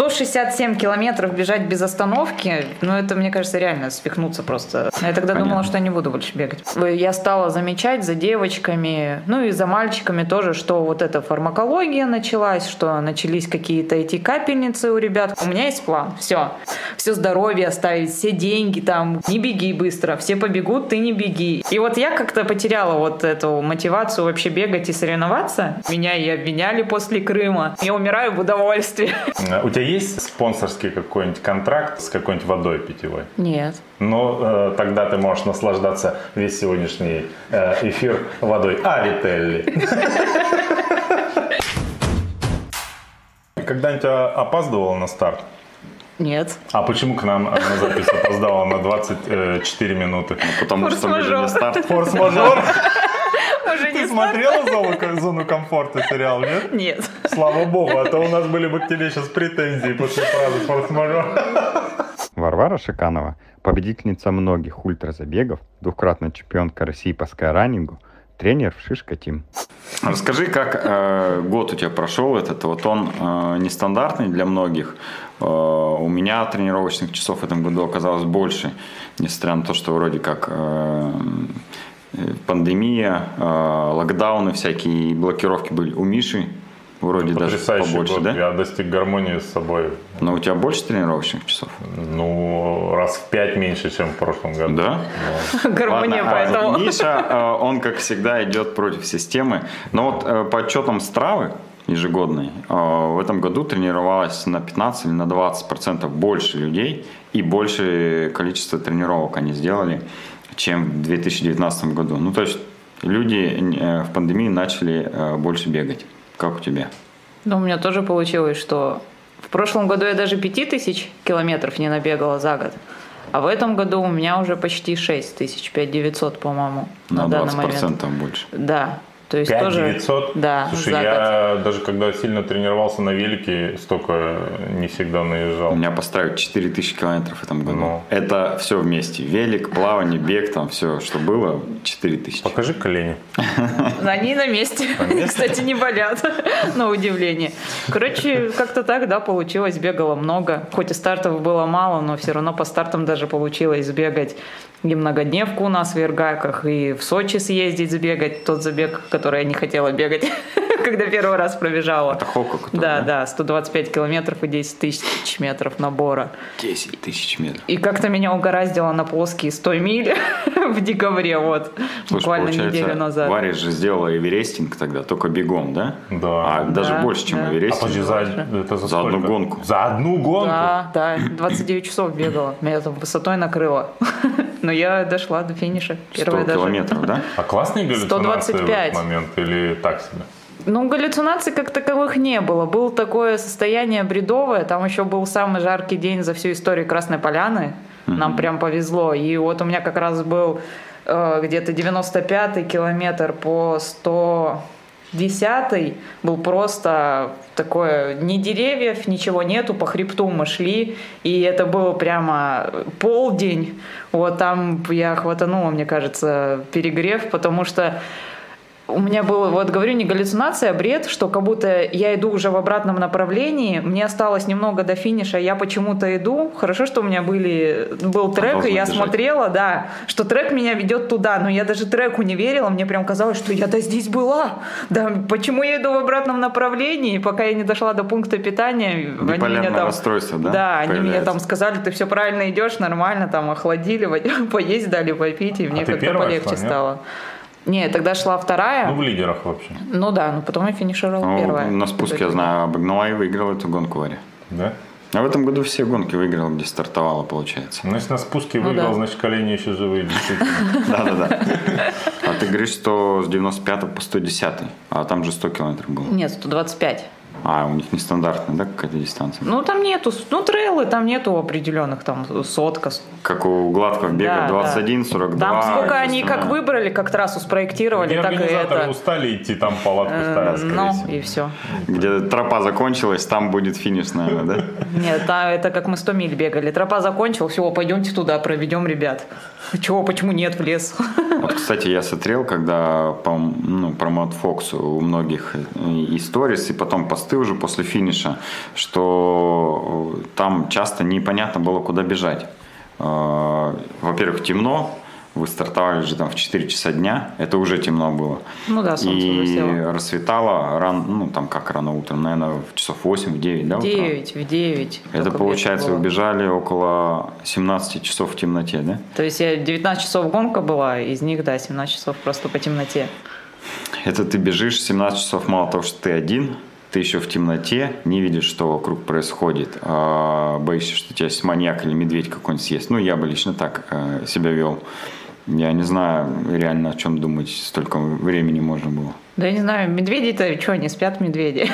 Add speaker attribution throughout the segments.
Speaker 1: 167 километров бежать без остановки, ну это, мне кажется, реально свихнуться просто. Я тогда
Speaker 2: Понятно.
Speaker 1: думала, что я не буду больше бегать. Я стала замечать за девочками, ну и за мальчиками тоже, что вот эта фармакология началась, что начались какие-то эти капельницы у ребят. У меня есть план, все. Все здоровье оставить, все деньги там, не беги быстро, все побегут, ты не беги. И вот я как-то потеряла вот эту мотивацию вообще бегать и соревноваться. Меня и обвиняли после Крыма. Я умираю в удовольствии.
Speaker 3: Э, У тебя есть спонсорский какой-нибудь контракт с какой-нибудь водой питьевой?
Speaker 1: Нет.
Speaker 3: Но э, тогда ты можешь наслаждаться весь сегодняшний э, эфир водой Арителли. Когда-нибудь а, опаздывала на старт?
Speaker 1: Нет.
Speaker 3: А почему к нам на запись опоздала на 24 минуты?
Speaker 2: Потому что мы же не старт.
Speaker 3: Форс-мажор?
Speaker 1: Уже
Speaker 3: Ты смотрела зону, зону комфорта сериал, нет?
Speaker 1: Нет.
Speaker 3: Слава богу, а то у нас были бы к тебе сейчас претензии после фразы форс-мажор.
Speaker 4: Варвара Шиканова, победительница многих ультразабегов, двукратная чемпионка России по скайранингу, тренер в Шишка Тим.
Speaker 2: Расскажи, как э, год у тебя прошел этот. Вот он э, нестандартный для многих. Э, у меня тренировочных часов в этом году оказалось больше, несмотря на то, что вроде как э, пандемия, э, локдауны всякие, блокировки были. У Миши вроде даже побольше,
Speaker 3: год.
Speaker 2: да?
Speaker 3: Я достиг гармонии с собой.
Speaker 2: Но у тебя больше тренировочных часов?
Speaker 3: Ну, раз в пять меньше, чем в прошлом году.
Speaker 2: Да?
Speaker 1: Гармония
Speaker 2: Ладно, а
Speaker 1: поэтому.
Speaker 2: Миша, э, он, как всегда, идет против системы. Но вот э, по отчетам Стравы ежегодной, в этом году тренировалось на 15 или на 20 процентов больше людей и больше количество тренировок они сделали, чем в 2019 году. Ну, то есть люди э, в пандемии начали э, больше бегать. Как у тебя?
Speaker 1: Ну, у меня тоже получилось, что в прошлом году я даже 5000 километров не набегала за год. А в этом году у меня уже почти 6 тысяч, 5900, по-моему, на,
Speaker 2: На
Speaker 1: данный
Speaker 2: 20
Speaker 1: момент.
Speaker 2: процентов больше.
Speaker 1: Да, то есть
Speaker 3: 5
Speaker 1: тоже...
Speaker 3: 900?
Speaker 1: Да,
Speaker 3: Слушай,
Speaker 1: за
Speaker 3: я даже когда сильно тренировался на велике, столько не всегда наезжал.
Speaker 2: У меня поставят 4000 километров в этом году.
Speaker 3: Ну.
Speaker 2: Это все вместе. Велик, плавание, бег, там все, что было, 4000.
Speaker 3: Покажи колени.
Speaker 1: Они на месте. Кстати, не болят, на удивление. Короче, как-то так, да, получилось. Бегала много. Хоть и стартов было мало, но все равно по стартам даже получилось сбегать и многодневку у нас в Иргаках, и в Сочи съездить сбегать. Тот забег, который я не хотела бегать, когда первый раз пробежала.
Speaker 2: Это Хока, который,
Speaker 1: Да,
Speaker 2: да?
Speaker 1: да, 125 километров и 10 тысяч метров набора.
Speaker 2: 10 тысяч метров.
Speaker 1: И как-то меня угораздило на плоские 100 миль в декабре, вот,
Speaker 2: Слушай,
Speaker 1: буквально
Speaker 2: получается,
Speaker 1: неделю назад.
Speaker 2: Варя же сделала эверестинг тогда, только бегом, да?
Speaker 3: Да.
Speaker 2: А даже
Speaker 1: Да,
Speaker 2: больше, чем
Speaker 1: да.
Speaker 3: А
Speaker 2: эверестинг.
Speaker 3: подожди, за, это за,
Speaker 2: За одну гонку.
Speaker 3: За одну гонку?
Speaker 1: Да, да, 29 часов бегала. Меня там высотой накрыло. Но я дошла до финиша.
Speaker 2: 100
Speaker 1: Первая даже.
Speaker 2: километров, да?
Speaker 3: А классные галлюцинации в
Speaker 1: 125.
Speaker 3: этот момент или так себе?
Speaker 1: Ну, галлюцинаций как таковых не было. Было такое состояние бредовое. Там еще был самый жаркий день за всю историю Красной Поляны. Нам прям повезло. И вот у меня как раз был э, где-то 95-й километр по 110 был просто такое, ни деревьев, ничего нету, по хребту мы шли, и это был прямо полдень, вот там я хватанула, мне кажется, перегрев, потому что у меня было, вот говорю, не галлюцинация, а бред, что как будто я иду уже в обратном направлении, мне осталось немного до финиша, я почему-то иду. Хорошо, что у меня были, был трек, и я
Speaker 2: бежать.
Speaker 1: смотрела, да, что трек меня ведет туда, но я даже треку не верила, мне прям казалось, что я-то здесь была. Да, почему я иду в обратном направлении, пока я не дошла до пункта питания, они меня там...
Speaker 2: расстройство, да?
Speaker 1: Да, они мне
Speaker 2: появляется?
Speaker 1: там сказали, ты все правильно идешь, нормально, там охладили, поесть дали, попить, и мне
Speaker 3: А
Speaker 1: как-то полегче
Speaker 3: шла, нет?
Speaker 1: Не, тогда шла вторая.
Speaker 3: Ну, в лидерах вообще.
Speaker 1: Ну да, но потом я финишировала
Speaker 2: Ну,
Speaker 1: первая.
Speaker 2: на спуске, я знаю, обогнала и выиграла эту гонку Варя.
Speaker 3: Да?
Speaker 2: А в этом году все гонки выиграла, где стартовала, получается.
Speaker 3: Ну, если на спуске
Speaker 1: Ну
Speaker 3: выиграл,
Speaker 1: да.
Speaker 3: значит, колени еще живые, действительно.
Speaker 2: Да-да-да. А ты говоришь, что с 95 по 110, а там же 100 километров было.
Speaker 1: Нет, 125.
Speaker 2: А, у них нестандартная, да, какая-то дистанция?
Speaker 1: Ну там нету, ну трейлы там нету определенных, там сотка.
Speaker 2: Как у гладкого бега
Speaker 1: Да,
Speaker 2: 21, 42.
Speaker 1: Там сколько они как выбрали, как трассу спроектировали,
Speaker 3: Где
Speaker 1: так и это.
Speaker 3: устали идти, там палатку
Speaker 1: Э,
Speaker 3: ставят,
Speaker 1: Ну,
Speaker 3: всего.
Speaker 1: и все.
Speaker 2: Где тропа закончилась, там будет финиш, наверное, да?
Speaker 1: Нет, та- это как мы 100 миль бегали. Тропа закончилась, все, пойдемте туда, проведем ребят. Чего, почему нет в лес?
Speaker 2: Вот, кстати, я смотрел, когда по ну, промот Фоксу у многих и сторис, и потом посты уже после финиша, что э, там часто непонятно было, куда бежать. Э, Во-первых, темно, вы стартовали же там в 4 часа дня, это уже темно было.
Speaker 1: Ну да, солнце
Speaker 2: И
Speaker 1: село.
Speaker 2: рассветало рано, ну там как рано утром, наверное, в часов 8, в 9, да?
Speaker 1: В
Speaker 2: утра?
Speaker 1: 9, в 9.
Speaker 2: Это получается, вы бежали около 17 часов в темноте, да?
Speaker 1: То есть я 19 часов гонка была, из них, да, 17 часов просто по темноте.
Speaker 2: Это ты бежишь 17 часов, мало того, что ты один, ты еще в темноте, не видишь, что вокруг происходит, а боишься, что тебя маньяк или медведь какой-нибудь съест. Ну, я бы лично так э, себя вел. Я не знаю реально, о чем думать, столько времени можно было.
Speaker 1: Да я не знаю, медведи-то что, не спят медведи?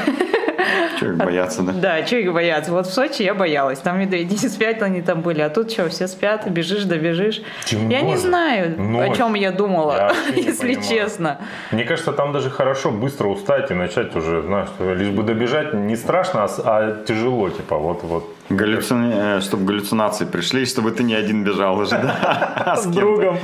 Speaker 2: Че их бояться, да?
Speaker 1: Да, что их бояться? Вот в Сочи я боялась, там медведи не спят, они там были, а тут что, все спят, бежишь, добежишь.
Speaker 3: Тем
Speaker 1: Я не знаю, о
Speaker 3: Ночь.
Speaker 1: чем я
Speaker 3: Я
Speaker 1: думала,
Speaker 3: не
Speaker 1: если
Speaker 3: понимаю.
Speaker 1: честно.
Speaker 3: Мне кажется, там даже хорошо быстро устать и начать уже, знаешь, что лишь бы добежать не страшно, а, а тяжело, типа, вот, вот.
Speaker 2: Галлюци- э, Чтобы галлюцинации пришли, чтобы ты не один бежал уже, да?
Speaker 3: С другом.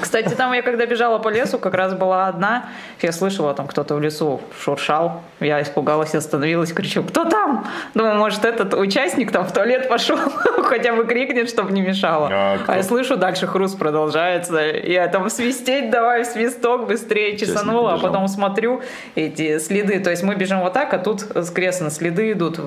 Speaker 1: Кстати, там я когда бежала по лесу, как раз была одна, я слышала, там кто-то в лесу шуршал, я испугалась, остановилась, кричу, кто там? Думаю, может, этот участник там в туалет пошел, хотя бы крикнет, чтобы не мешало.
Speaker 3: А
Speaker 1: А, я слышу, дальше хруст продолжается, я там свистеть давай, в свисток быстрее! Чесанула, а потом смотрю эти следы, то есть мы бежим вот так, а тут скрестно следы идут,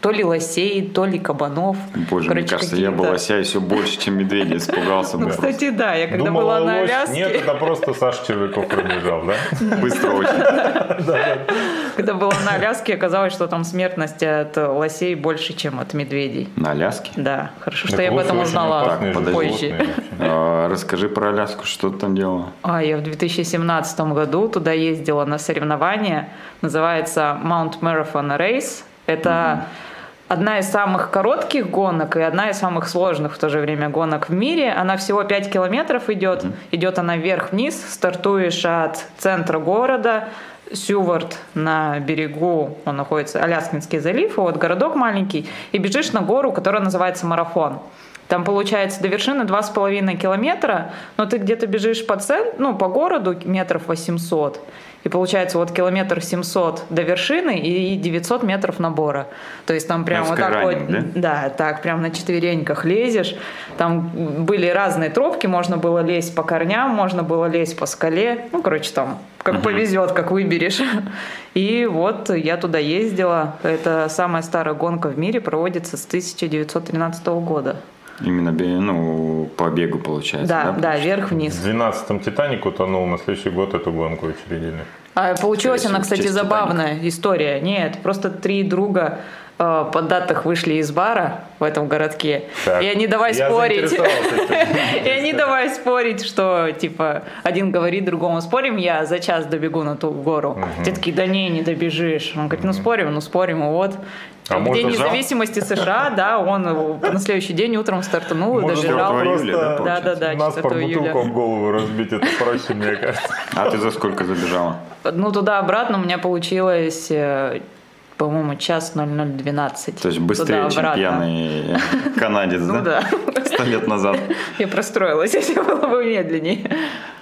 Speaker 1: то ли лосей, то ли кабанов.
Speaker 2: Боже, мне
Speaker 1: Короче,
Speaker 2: кажется, я был
Speaker 1: какие-то-
Speaker 2: лося еще больше, чем медведя, испугался
Speaker 1: Ну,
Speaker 2: бы.
Speaker 1: кстати, да, я когда была на. Аляске...
Speaker 3: Нет, это просто Саша Червяков пробежал, да?
Speaker 2: Быстро очень.
Speaker 1: Когда была на Аляске, оказалось, что там смертность от лосей больше, чем от медведей.
Speaker 2: На Аляске?
Speaker 1: Да, хорошо, что я об этом узнала позже.
Speaker 2: А, Расскажи про Аляску, что ты там делала?
Speaker 1: А, я в 2017 году туда ездила на соревнования. Называется Mount Marathon Race. Это одна из самых коротких гонок и одна из самых сложных в то же время гонок в мире. Она всего 5 километров идет. Идет она вверх-вниз. Стартуешь от центра города. Сювард на берегу, он находится, Аляскинский залив, вот городок маленький, и бежишь на гору, которая называется Марафон. Там получается до вершины 2,5 километра, но ты где-то бежишь по, цен... ну, по городу метров 800. И получается вот километр 700 до вершины и 900 метров набора. То есть там прям вот так вот,
Speaker 2: скайранинг,
Speaker 1: да, так прям на четвереньках лезешь. Там были разные тропки, можно было лезть по корням, можно было лезть по скале. Ну, короче, там как повезет, как выберешь. И вот я туда ездила. Это самая старая гонка в мире, проводится с 1913 года.
Speaker 2: Именно бе- ну, по бегу получается,
Speaker 1: Да,
Speaker 2: да?
Speaker 1: да,
Speaker 3: В
Speaker 1: вверх-вниз.
Speaker 3: 12-м Титаник утонул, на следующий год эту гонку учредили.
Speaker 1: А получилась она,
Speaker 2: в
Speaker 1: кстати, забавная история. Нет, просто три друга э, поддатых вышли из бара в этом городке.
Speaker 3: Так,
Speaker 1: И они давай
Speaker 3: я
Speaker 1: спорить. И они давай спорить, что, типа, один говорит другому, спорим, я за час добегу на ту гору. Те такие, да не, не добежишь. Он говорит, ну спорим, ну спорим, и вот.
Speaker 3: А
Speaker 1: в День
Speaker 3: жал?
Speaker 1: независимости США, да, он на следующий день утром стартанул и добежал.
Speaker 2: 4 июля, да,
Speaker 3: просто
Speaker 1: Да, да, да,
Speaker 3: нас
Speaker 1: 4
Speaker 3: по об голову разбить, это проще, мне кажется.
Speaker 2: А ты за сколько забежала?
Speaker 1: Ну, туда-обратно у меня получилось, э, по-моему, час 0012.
Speaker 2: То есть быстрее, чем пьяный канадец,
Speaker 1: Ну
Speaker 2: да?
Speaker 1: да.
Speaker 2: Сто лет назад.
Speaker 1: Я простроилась, если было бы медленнее.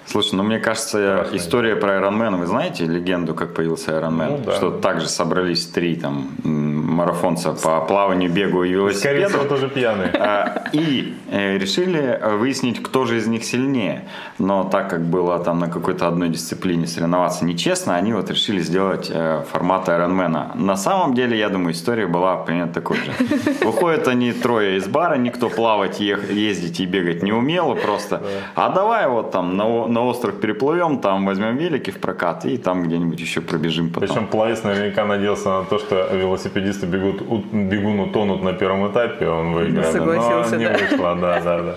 Speaker 2: Слушай, ну мне кажется,
Speaker 3: Страшная
Speaker 2: история про Ironman, вы знаете легенду, как появился Ironman?
Speaker 3: Ну да.
Speaker 2: Что также собрались три там марафонца по плаванию, бегу и
Speaker 3: Скорее
Speaker 2: велосипеду.
Speaker 3: всего, тоже пьяные.
Speaker 2: А, И э, решили э, выяснить, кто же из них сильнее. Но так как было там на какой-то одной дисциплине соревноваться нечестно, они вот решили сделать э, формат Ironman. На самом деле, я думаю, история была примерно такой же. Выходят они трое из бара, никто плавать, ездить и бегать не умел просто. А давай вот там на, на остров переплывем, там возьмем велики в прокат и там где-нибудь еще пробежим потом.
Speaker 3: Причем пловец наверняка надеялся на то, что велосипедисты бегут, у- бегун утонут на первом этапе, он выиграет.
Speaker 1: Согласился,
Speaker 3: Но не
Speaker 1: да.
Speaker 3: вышло, да, да, да.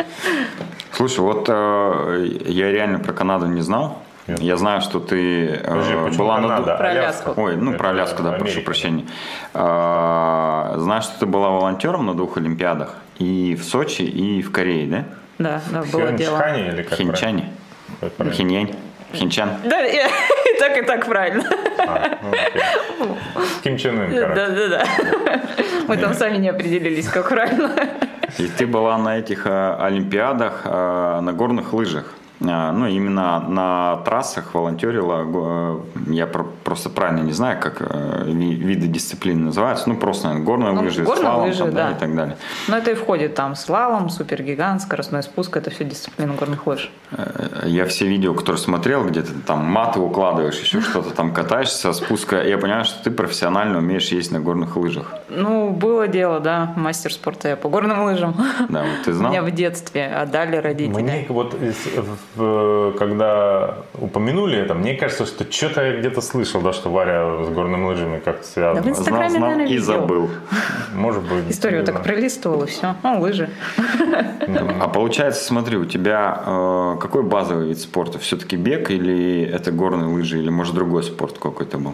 Speaker 2: Слушай, вот э, я реально про Канаду не знал.
Speaker 3: Нет.
Speaker 2: Я знаю, что ты э,
Speaker 3: Подожди,
Speaker 2: была на...
Speaker 3: Канада?
Speaker 2: ду-
Speaker 1: Про. Аляску.
Speaker 2: Ой, ну
Speaker 3: Это
Speaker 2: про Аляску, да, прошу
Speaker 3: Америка.
Speaker 2: прощения. А, Знаю, что ты была волонтером на двух Олимпиадах. И в Сочи, и в Корее, да?
Speaker 1: Да, да, было дело.
Speaker 3: Хенчхане или как
Speaker 2: Хинчане?
Speaker 3: правильно?
Speaker 2: Хиньянь? Хинчан?
Speaker 1: Да, и и так, и так правильно.
Speaker 3: А, ну. Ким Чен Ын, короче.
Speaker 1: Да, да, да. Мы там сами не определились, как правильно.
Speaker 2: И ты была на этих э, Олимпиадах э, на горных лыжах. А, Ну, именно на трассах волонтерила, го- я про- просто правильно не знаю, как э, ви- виды дисциплины называются, ну, просто наверное, горные
Speaker 1: Ну,
Speaker 2: лыжи,
Speaker 1: горные
Speaker 2: слалом
Speaker 1: лыжи,
Speaker 2: там, да, и так далее.
Speaker 1: Но это и входит там слалом, супергигант, скоростной спуск, это все дисциплина горных лыж.
Speaker 2: Э, Я все видео, которые смотрел, где ты там маты укладываешь, еще что-то там катаешься, спуска, и я понимаю, что ты профессионально умеешь ездить на горных лыжах.
Speaker 1: Ну, было дело, да, мастер спорта я по горным лыжам.
Speaker 2: Да, вот ты знал?
Speaker 1: Меня в детстве отдали родители.
Speaker 3: Мне вот когда упомянули это, мне кажется, что что-то я где-то слышал, да, что Варя с горными лыжами как-то
Speaker 1: Да
Speaker 3: связано.
Speaker 1: вы- Инстаграме,
Speaker 2: знал, знал
Speaker 1: наверное,
Speaker 2: и забыл.
Speaker 3: Может быть.
Speaker 1: Историю так пролистывал и все. Ну, лыжи.
Speaker 2: А получается, смотри, у тебя э, какой базовый вид спорта? Все-таки бег или это горные лыжи, или может другой спорт какой-то был?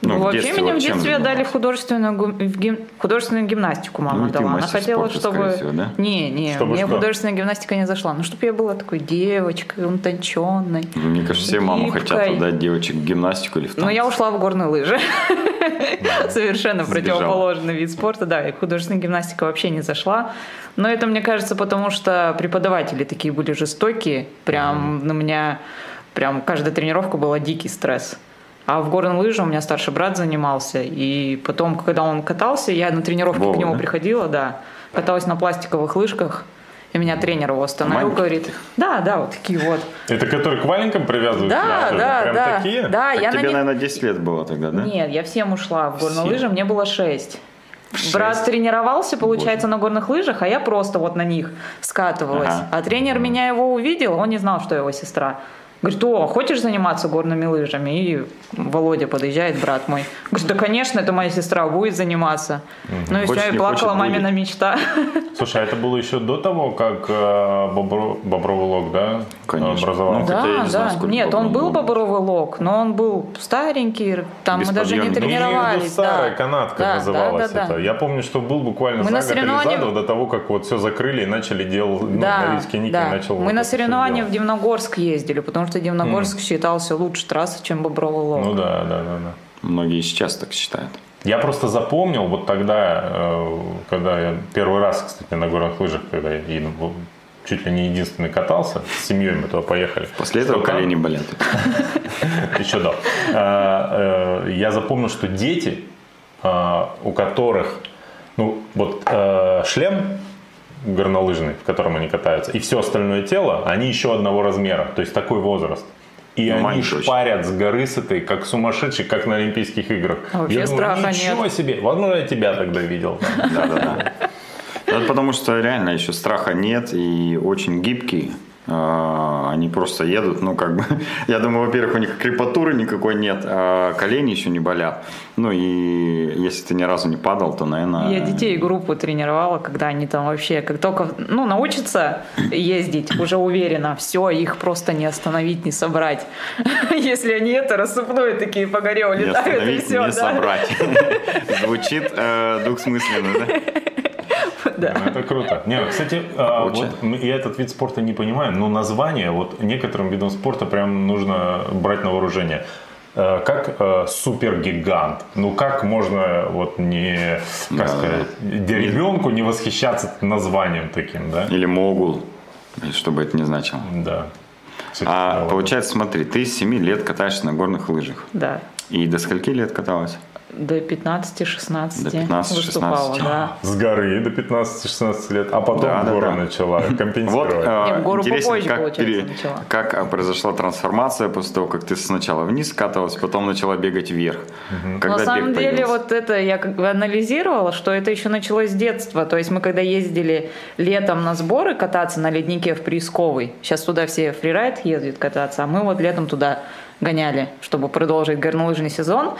Speaker 1: Ну,
Speaker 2: в
Speaker 1: вообще
Speaker 2: детстве
Speaker 1: меня
Speaker 2: вот
Speaker 1: в детстве в художественную, гим- художественную гимнастику мама
Speaker 2: Ну,
Speaker 1: дала. Она хотела,
Speaker 2: спорта,
Speaker 1: чтобы...
Speaker 2: всего, да?
Speaker 1: Не, не,
Speaker 3: Чтобы
Speaker 1: мне
Speaker 3: что?
Speaker 1: художественная гимнастика не зашла. Ну, чтобы я была такой девочкой, утонченной.
Speaker 2: Мне кажется, все мамы хотят отдать девочек в гимнастику или в
Speaker 1: Но
Speaker 2: танцы.
Speaker 1: я ушла в горные лыжи. Совершенно противоположный вид спорта, да, и художественная гимнастика вообще не зашла. Но это, мне кажется, потому что преподаватели такие были жестокие, прям на меня, прям каждая тренировка была дикий стресс. А в горные лыжи у меня старший брат занимался, и потом, когда он катался, я на тренировке
Speaker 2: Вова,
Speaker 1: к нему
Speaker 2: да?
Speaker 1: приходила, да, каталась на пластиковых лыжках, и меня тренер его остановил,
Speaker 2: Маленьких
Speaker 1: говорит, да, да, вот такие вот.
Speaker 3: Это которые к валенкам привязывают?
Speaker 1: Да, да,
Speaker 3: Прям
Speaker 1: да,
Speaker 3: такие?
Speaker 1: да,
Speaker 2: Так
Speaker 1: я на
Speaker 2: тебе,
Speaker 1: них
Speaker 2: наверное, 10 лет было тогда, да?
Speaker 1: нет, я всем ушла в горные
Speaker 2: Всем?
Speaker 1: лыжи, мне было 6.
Speaker 2: шесть?
Speaker 1: Брат тренировался, получается, на горных лыжах, а я просто вот на них скатывалась.
Speaker 2: Ага.
Speaker 1: А тренер меня его увидел, он не знал, что его сестра. Говорит, о, хочешь заниматься горными лыжами? И Володя подъезжает, брат мой. Говорит, да, конечно, это моя сестра будет заниматься. Ну и все, и плакала
Speaker 2: хочет,
Speaker 1: мамина
Speaker 2: будет.
Speaker 1: мечта.
Speaker 3: Слушай, а это было еще до того, как э, Бобро- Бобровый лог, да,
Speaker 2: Конечно.
Speaker 3: образовался?
Speaker 2: Ну, Хотя я
Speaker 1: Да,
Speaker 2: не знаю,
Speaker 1: да.
Speaker 2: сколько
Speaker 1: Нет, он был
Speaker 2: бобровый лог.
Speaker 1: но он был старенький, там
Speaker 2: Без
Speaker 1: мы даже не.
Speaker 3: Ну,
Speaker 1: тренировались.
Speaker 3: старая
Speaker 1: да.
Speaker 3: канатка
Speaker 1: Да,
Speaker 3: называлась
Speaker 1: да, да,
Speaker 3: это.
Speaker 1: да.
Speaker 3: Я помню, что был буквально
Speaker 1: Мы на
Speaker 3: за год или за
Speaker 1: соревнованиях-
Speaker 3: два до того, как вот все закрыли и начали делать, ну,
Speaker 1: Да,
Speaker 3: Норильский никель
Speaker 1: да.
Speaker 3: начал
Speaker 1: Мы
Speaker 3: вот
Speaker 1: на соревнования в. Дивногорск ездили, потому что Дивногорск считался лучше трассы, чем Бобровый лог.
Speaker 3: Ну да, да, да, да.
Speaker 2: Многие сейчас так считают.
Speaker 3: Я просто запомнил вот тогда, э, когда я первый раз, кстати, на горных лыжах, когда я и, ну, чуть ли не единственный катался, с семьей мы туда поехали.
Speaker 2: После этого
Speaker 3: там-
Speaker 2: колени болят.
Speaker 3: еще до. А, э, Я запомнил, что дети, а, у которых, ну, вот э, шлем горнолыжный, в котором они катаются, и все остальное тело, они еще одного размера, то есть такой возраст. И
Speaker 2: Ну,
Speaker 3: они шпарят с горы с этой, как сумасшедшие, как на Олимпийских играх.
Speaker 1: А вообще
Speaker 3: я думаю,
Speaker 1: страха
Speaker 3: ничего
Speaker 1: нет.
Speaker 3: себе. Возможно, я тебя тогда видел.
Speaker 2: Да-да-да. Это потому что реально еще страха нет и очень гибкие. А, Они просто едут, ну как бы, я думаю, во-первых, у них крепатуры никакой нет, а колени еще не болят. Ну и если ты ни разу не падал, то, наверное...
Speaker 1: Я детей группу тренировала, когда они там вообще, как только ну, научатся ездить, уже уверенно, все, их просто не остановить, не собрать. Если они это рассыпные такие по горе улетают, и все,
Speaker 2: не собрать. Звучит э, двухсмысленно, да?
Speaker 1: Да.
Speaker 3: Ну, Это круто. Не, кстати, а, вот я этот вид спорта не понимаю, но название вот некоторым видам спорта прям нужно брать на вооружение. Э, Как э, супергигант. Ну как можно вот не, как
Speaker 2: Да.
Speaker 3: сказать, ребенку не восхищаться названием таким, да?
Speaker 2: Или могул, чтобы это не значило.
Speaker 3: Да. Кстати,
Speaker 2: А
Speaker 3: да,
Speaker 2: получается, смотри, ты с 7 лет катаешься на горных лыжах.
Speaker 1: Да.
Speaker 2: И до скольки лет каталась?
Speaker 1: До 15-16
Speaker 2: До 15-16.
Speaker 1: выступала, да.
Speaker 3: С горы до 15-16 лет, а потом
Speaker 2: Да,
Speaker 3: в
Speaker 2: да, да.
Speaker 3: начала
Speaker 2: Вот
Speaker 3: компенсировать.
Speaker 2: э,
Speaker 1: Не, в гору
Speaker 2: интересно,
Speaker 1: попозже,
Speaker 2: как,
Speaker 1: получается, начала.
Speaker 2: как а, произошла трансформация после того, как ты сначала вниз каталась, потом начала бегать вверх. Когда
Speaker 1: На самом
Speaker 2: бег
Speaker 1: деле,
Speaker 2: появился?
Speaker 1: вот это я как бы анализировала, что это еще началось с детства. То есть мы когда ездили летом на сборы кататься на леднике в Приисковой, сейчас туда все фрирайд ездят кататься, а мы вот летом туда гоняли, чтобы продолжить горнолыжный сезон.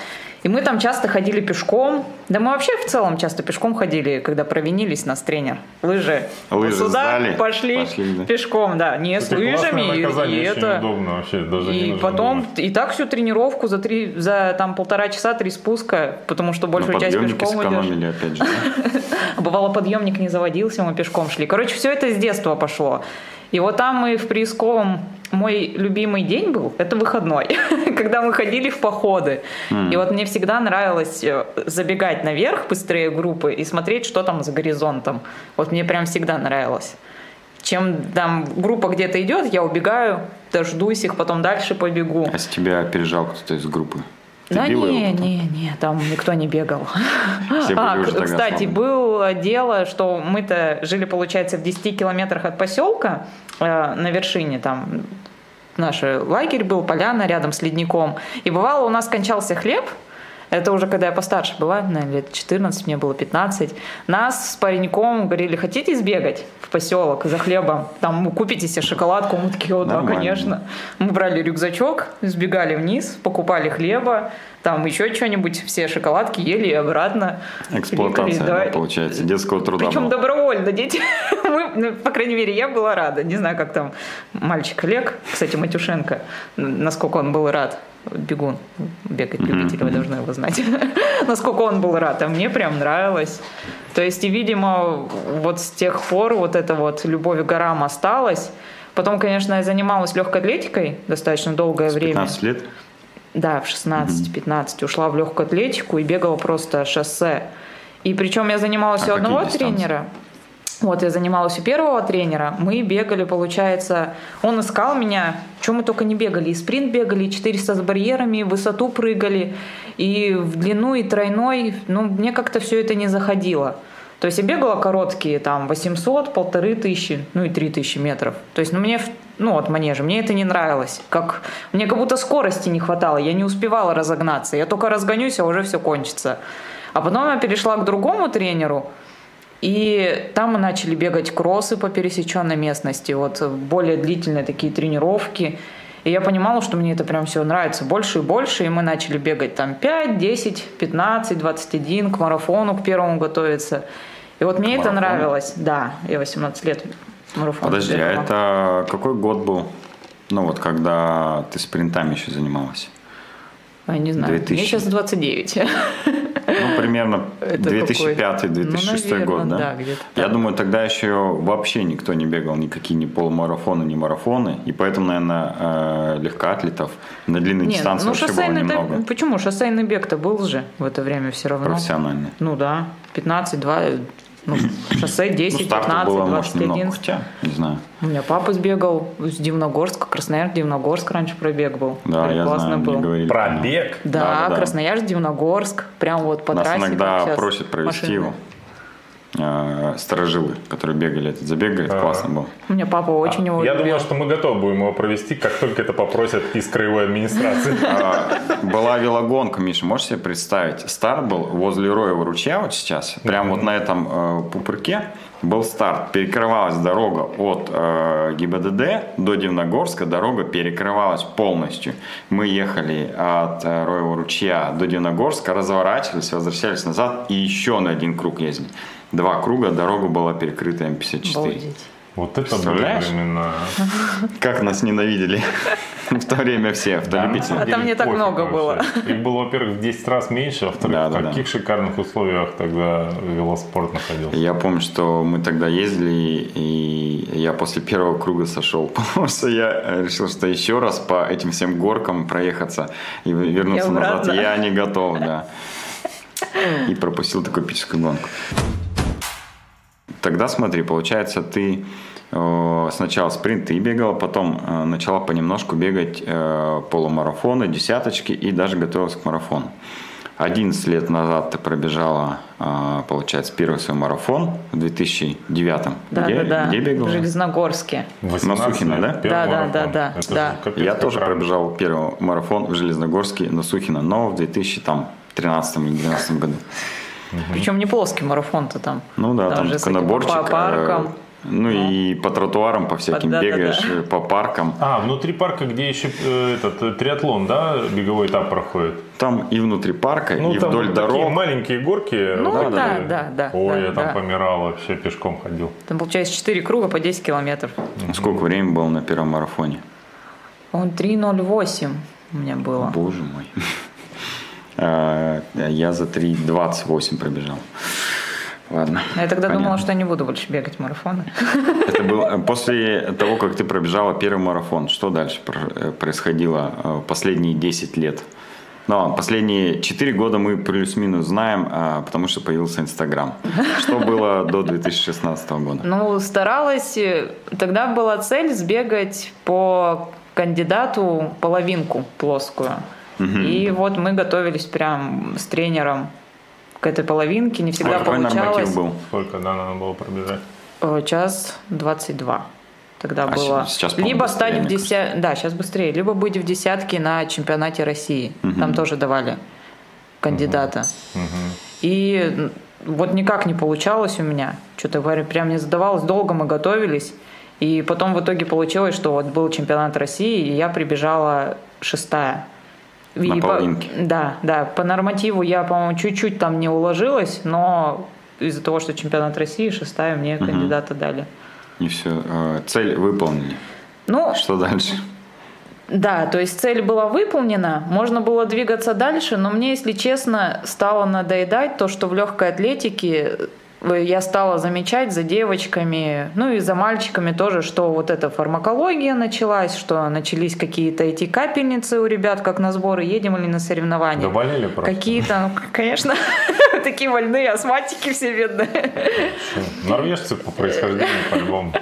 Speaker 1: И мы там часто ходили пешком. Да мы вообще в целом часто пешком ходили, когда провинились нас тренер. Лыжи.
Speaker 2: Лыжи
Speaker 1: сюда
Speaker 2: сдали,
Speaker 1: пошли,
Speaker 2: пошли, да.
Speaker 1: пешком, да. Не с
Speaker 3: Это классное
Speaker 1: лыжами, и- и это...
Speaker 3: удобно вообще, даже
Speaker 1: И потом,
Speaker 3: думать.
Speaker 1: и так всю тренировку за три, за там полтора часа три спуска, потому что большую часть
Speaker 2: подъемнике
Speaker 1: пешком идешь.
Speaker 2: сэкономили, опять же. да?
Speaker 1: Бывало, подъемник не заводился, мы пешком шли. Короче, все это с детства пошло. И вот там мы в Приисковом мой любимый день был, это выходной, когда мы ходили в походы. И вот мне всегда нравилось э, забегать наверх быстрее группы и смотреть, что там за горизонтом. Вот мне прям всегда нравилось. чем там группа где-то идет, я убегаю, дождусь их, потом дальше побегу.
Speaker 2: А с тебя опережал кто-то из группы? Ты
Speaker 1: да
Speaker 2: била
Speaker 1: не,
Speaker 2: его?
Speaker 1: не, не, там никто не бегал. А, кстати, было дело, что мы-то жили, получается, в 10 километрах от поселка э, на вершине там наш лагерь был, поляна рядом с ледником. И бывало, у нас кончался хлеб, это уже когда я постарше была, наверное, лет 14, мне было 15. Нас с пареньком говорили, хотите сбегать в поселок за хлебом? Там купите себе шоколадку. Мы такие, о, да,
Speaker 2: Нормально.
Speaker 1: конечно. Мы брали рюкзачок, сбегали вниз, покупали хлеба, там еще что-нибудь, все шоколадки ели и обратно.
Speaker 2: Эксплуатация, да, получается, детского труда
Speaker 1: Причем
Speaker 2: была.
Speaker 1: добровольно, дети. Мы, ну, по крайней мере, я была рада. Не знаю, как там мальчик Олег, кстати, Матюшенко, насколько он был рад. Бегун, бегать любители, вы должны его знать. Насколько он был рад, а мне прям нравилось. То есть, и, видимо, вот с тех пор вот эта вот любовь к горам осталась. Потом, конечно, я занималась легкой атлетикой достаточно долгое
Speaker 2: С
Speaker 1: время.
Speaker 2: 15 лет?
Speaker 1: Да, в 16-15 ушла в легкую атлетику и бегала просто шоссе. И причем я занималась
Speaker 2: А
Speaker 1: у одного
Speaker 2: какие дистанции?
Speaker 1: тренера. Вот, я занималась у первого тренера. Мы бегали, получается, он искал меня, чем мы только не бегали. И спринт бегали, и 400 с барьерами, и высоту прыгали, и в длину, и тройной. Ну, мне как-то все это не заходило. То есть я бегала короткие, там, 800, полторы тысячи, ну и 3000 метров. То есть, ну, мне, ну, от манежа, мне это не нравилось. Как, мне как будто скорости не хватало, я не успевала разогнаться. Я только разгонюсь, а уже все кончится. А потом я перешла к другому тренеру, и там мы начали бегать кроссы по пересеченной местности, вот более длительные такие тренировки. И я понимала, что мне это прям все нравится больше и больше, и мы начали бегать там 5, 10, 15, 21, к марафону к первому готовиться. И вот мне это
Speaker 2: марафону?
Speaker 1: нравилось. Да, я 18 лет марафон
Speaker 2: Подожди, а
Speaker 1: бегала.
Speaker 2: это какой год был? Ну вот, когда ты спринтами еще занималась?
Speaker 1: Я не знаю,
Speaker 2: 2000.
Speaker 1: мне сейчас 29.
Speaker 2: Ну, примерно
Speaker 1: Это
Speaker 2: 2005-2006
Speaker 1: какой? Ну,
Speaker 2: год, да?
Speaker 1: да,
Speaker 2: Я
Speaker 1: так.
Speaker 2: думаю, тогда еще вообще никто не бегал никакие ни полумарафоны, ни марафоны, и поэтому, наверное, э, легкоатлетов на длинной
Speaker 1: Нет,
Speaker 2: дистанции
Speaker 1: ну
Speaker 2: вообще было
Speaker 1: шоссейный, да,
Speaker 2: немного.
Speaker 1: почему? Шоссейный бег-то был же в это время все равно.
Speaker 2: Профессиональный.
Speaker 1: Ну да, 15, 2, ну, шоссе 10,
Speaker 2: Ну, стартов
Speaker 1: 15,
Speaker 2: было, может,
Speaker 1: 21.
Speaker 2: немного, хотя, не знаю.
Speaker 1: У меня папа сбегал с Дивногорска, Красноярск, Дивногорск раньше пробег был.
Speaker 2: Да,
Speaker 1: Прям
Speaker 2: я
Speaker 1: классно
Speaker 2: знаю,
Speaker 1: был.
Speaker 2: мне говорили.
Speaker 3: Пробег.
Speaker 1: Да,
Speaker 2: Да, да, да.
Speaker 1: Красноярск, Дивногорск, прям вот по
Speaker 2: Нас
Speaker 1: трассе.
Speaker 2: иногда просят провести
Speaker 1: машины.
Speaker 2: его. Э, Сторожилы, которые бегали этот забег, говорит,
Speaker 3: Ага.
Speaker 2: классно был.
Speaker 1: У меня папа очень его
Speaker 3: А, Я
Speaker 1: любил.
Speaker 3: думаю, что мы готовы будем его провести, как только это попросят из краевой администрации.
Speaker 2: А, Была велогонка, Миша, можешь себе представить? Старт был возле Роева ручья вот сейчас, прям вот на этом э, пупырке был старт. Перекрывалась дорога от э, ГИБДД до Дивногорска, дорога перекрывалась полностью. Мы ехали от э, Роева ручья до Дивногорска, разворачивались, возвращались назад и еще на один круг ездили. Два круга, дорога была перекрыта М54.
Speaker 1: Обалдеть.
Speaker 3: Вот это были
Speaker 2: Представляешь?
Speaker 3: времена.
Speaker 2: Как нас ненавидели в то время все автолюбители.
Speaker 1: А там не так много было.
Speaker 3: Их было, во-первых, в 10 раз меньше, а во-вторых, в каких шикарных условиях тогда велоспорт находился.
Speaker 2: Я помню, что мы тогда ездили, и я после первого круга сошел, потому что я решил, что еще раз по этим всем горкам проехаться и вернуться назад я не готов, да. И пропустил такую эпическую гонку. Тогда смотри, получается, ты э, сначала спринт ты бегала, потом э, начала понемножку бегать э, полумарафоны, десяточки и даже готовилась к марафону. 11 лет назад ты пробежала, э, получается, первый свой марафон в 2009.
Speaker 1: Да,
Speaker 2: где,
Speaker 1: да, да.
Speaker 2: где бегала?
Speaker 1: В Железногорске.
Speaker 3: 18
Speaker 2: Сухино,
Speaker 3: лет,
Speaker 2: да?
Speaker 1: Да, да, да, да,
Speaker 3: Это
Speaker 1: да.
Speaker 3: капец
Speaker 2: Я тоже
Speaker 3: рано.
Speaker 2: пробежал первый марафон в Железногорске на Сухино, но в 2013 или 2012 году.
Speaker 1: Причем не плоский марафон-то там.
Speaker 2: Ну да, там
Speaker 1: этим
Speaker 2: наборчик.
Speaker 1: По паркам.
Speaker 2: э, Ну и по тротуарам, по всяким
Speaker 1: да, да,
Speaker 2: бегаешь,
Speaker 1: да.
Speaker 2: э, по паркам.
Speaker 3: А, внутри парка, где еще э, этот э, триатлон, да, беговой этап проходит?
Speaker 2: Там и внутри парка,
Speaker 3: Ну,
Speaker 2: и
Speaker 3: там
Speaker 2: вдоль
Speaker 3: вот такие
Speaker 2: дорог.
Speaker 3: маленькие горки.
Speaker 1: Ну,
Speaker 3: вот
Speaker 1: да,
Speaker 3: эти.
Speaker 1: да, да,
Speaker 3: Ой,
Speaker 1: да,
Speaker 3: я там
Speaker 1: да.
Speaker 3: помирал вообще, пешком ходил.
Speaker 1: Там получается 4 круга по 10 километров.
Speaker 2: Сколько времени было на первом марафоне?
Speaker 1: Он 3.08 у меня было.
Speaker 2: Боже мой. А, Я за 3.28 пробежал. Ладно.
Speaker 1: Но я тогда
Speaker 2: понятно.
Speaker 1: думала, что я не буду больше бегать марафоны.
Speaker 2: Это был э, после того, как ты пробежала первый марафон. Что дальше э, происходило э, последние 10 лет? Но последние 4 года мы плюс-минус знаем, а, потому что появился Инстаграм. Что было до 2016 года?
Speaker 1: Ну, старалась. э, Тогда была цель сбегать по кандидату половинку плоскую. И вот мы готовились прям с тренером к этой половинке. Не всегда
Speaker 2: Ой, какой
Speaker 1: получалось.
Speaker 2: норматив был?
Speaker 3: Сколько, да, надо было пробежать?
Speaker 1: Э, Час 22. Тогда
Speaker 2: А
Speaker 1: было.
Speaker 2: сейчас,
Speaker 1: либо стать в десятке, да, сейчас быстрее, либо быть в десятке на чемпионате России. Там тоже давали кандидата. И м, вот никак не получалось у меня. Что-то говорю, прям не задавалось. Долго мы готовились. И потом в итоге получилось, что вот был чемпионат России, и я прибежала шестая.
Speaker 2: На
Speaker 1: И по-
Speaker 2: половинке.
Speaker 1: Да, да. По нормативу я, по-моему, чуть-чуть там не уложилась, но из-за того, что чемпионат России, шестая мне кандидата дали.
Speaker 2: И все, цель выполнили.
Speaker 1: Ну,
Speaker 2: Что дальше?
Speaker 1: да, то есть цель была выполнена, можно было двигаться дальше, но мне, если честно, стало надоедать то, что в легкой атлетике э, я стала замечать за девочками, ну и за мальчиками тоже, что вот эта фармакология началась, что начались какие-то эти капельницы у ребят, как на сборы, едем или на соревнования.
Speaker 3: Да болели просто.
Speaker 1: Какие-то, ну, конечно, такие больные астматики все бедные.
Speaker 3: Норвежцы по происхождению по-любому.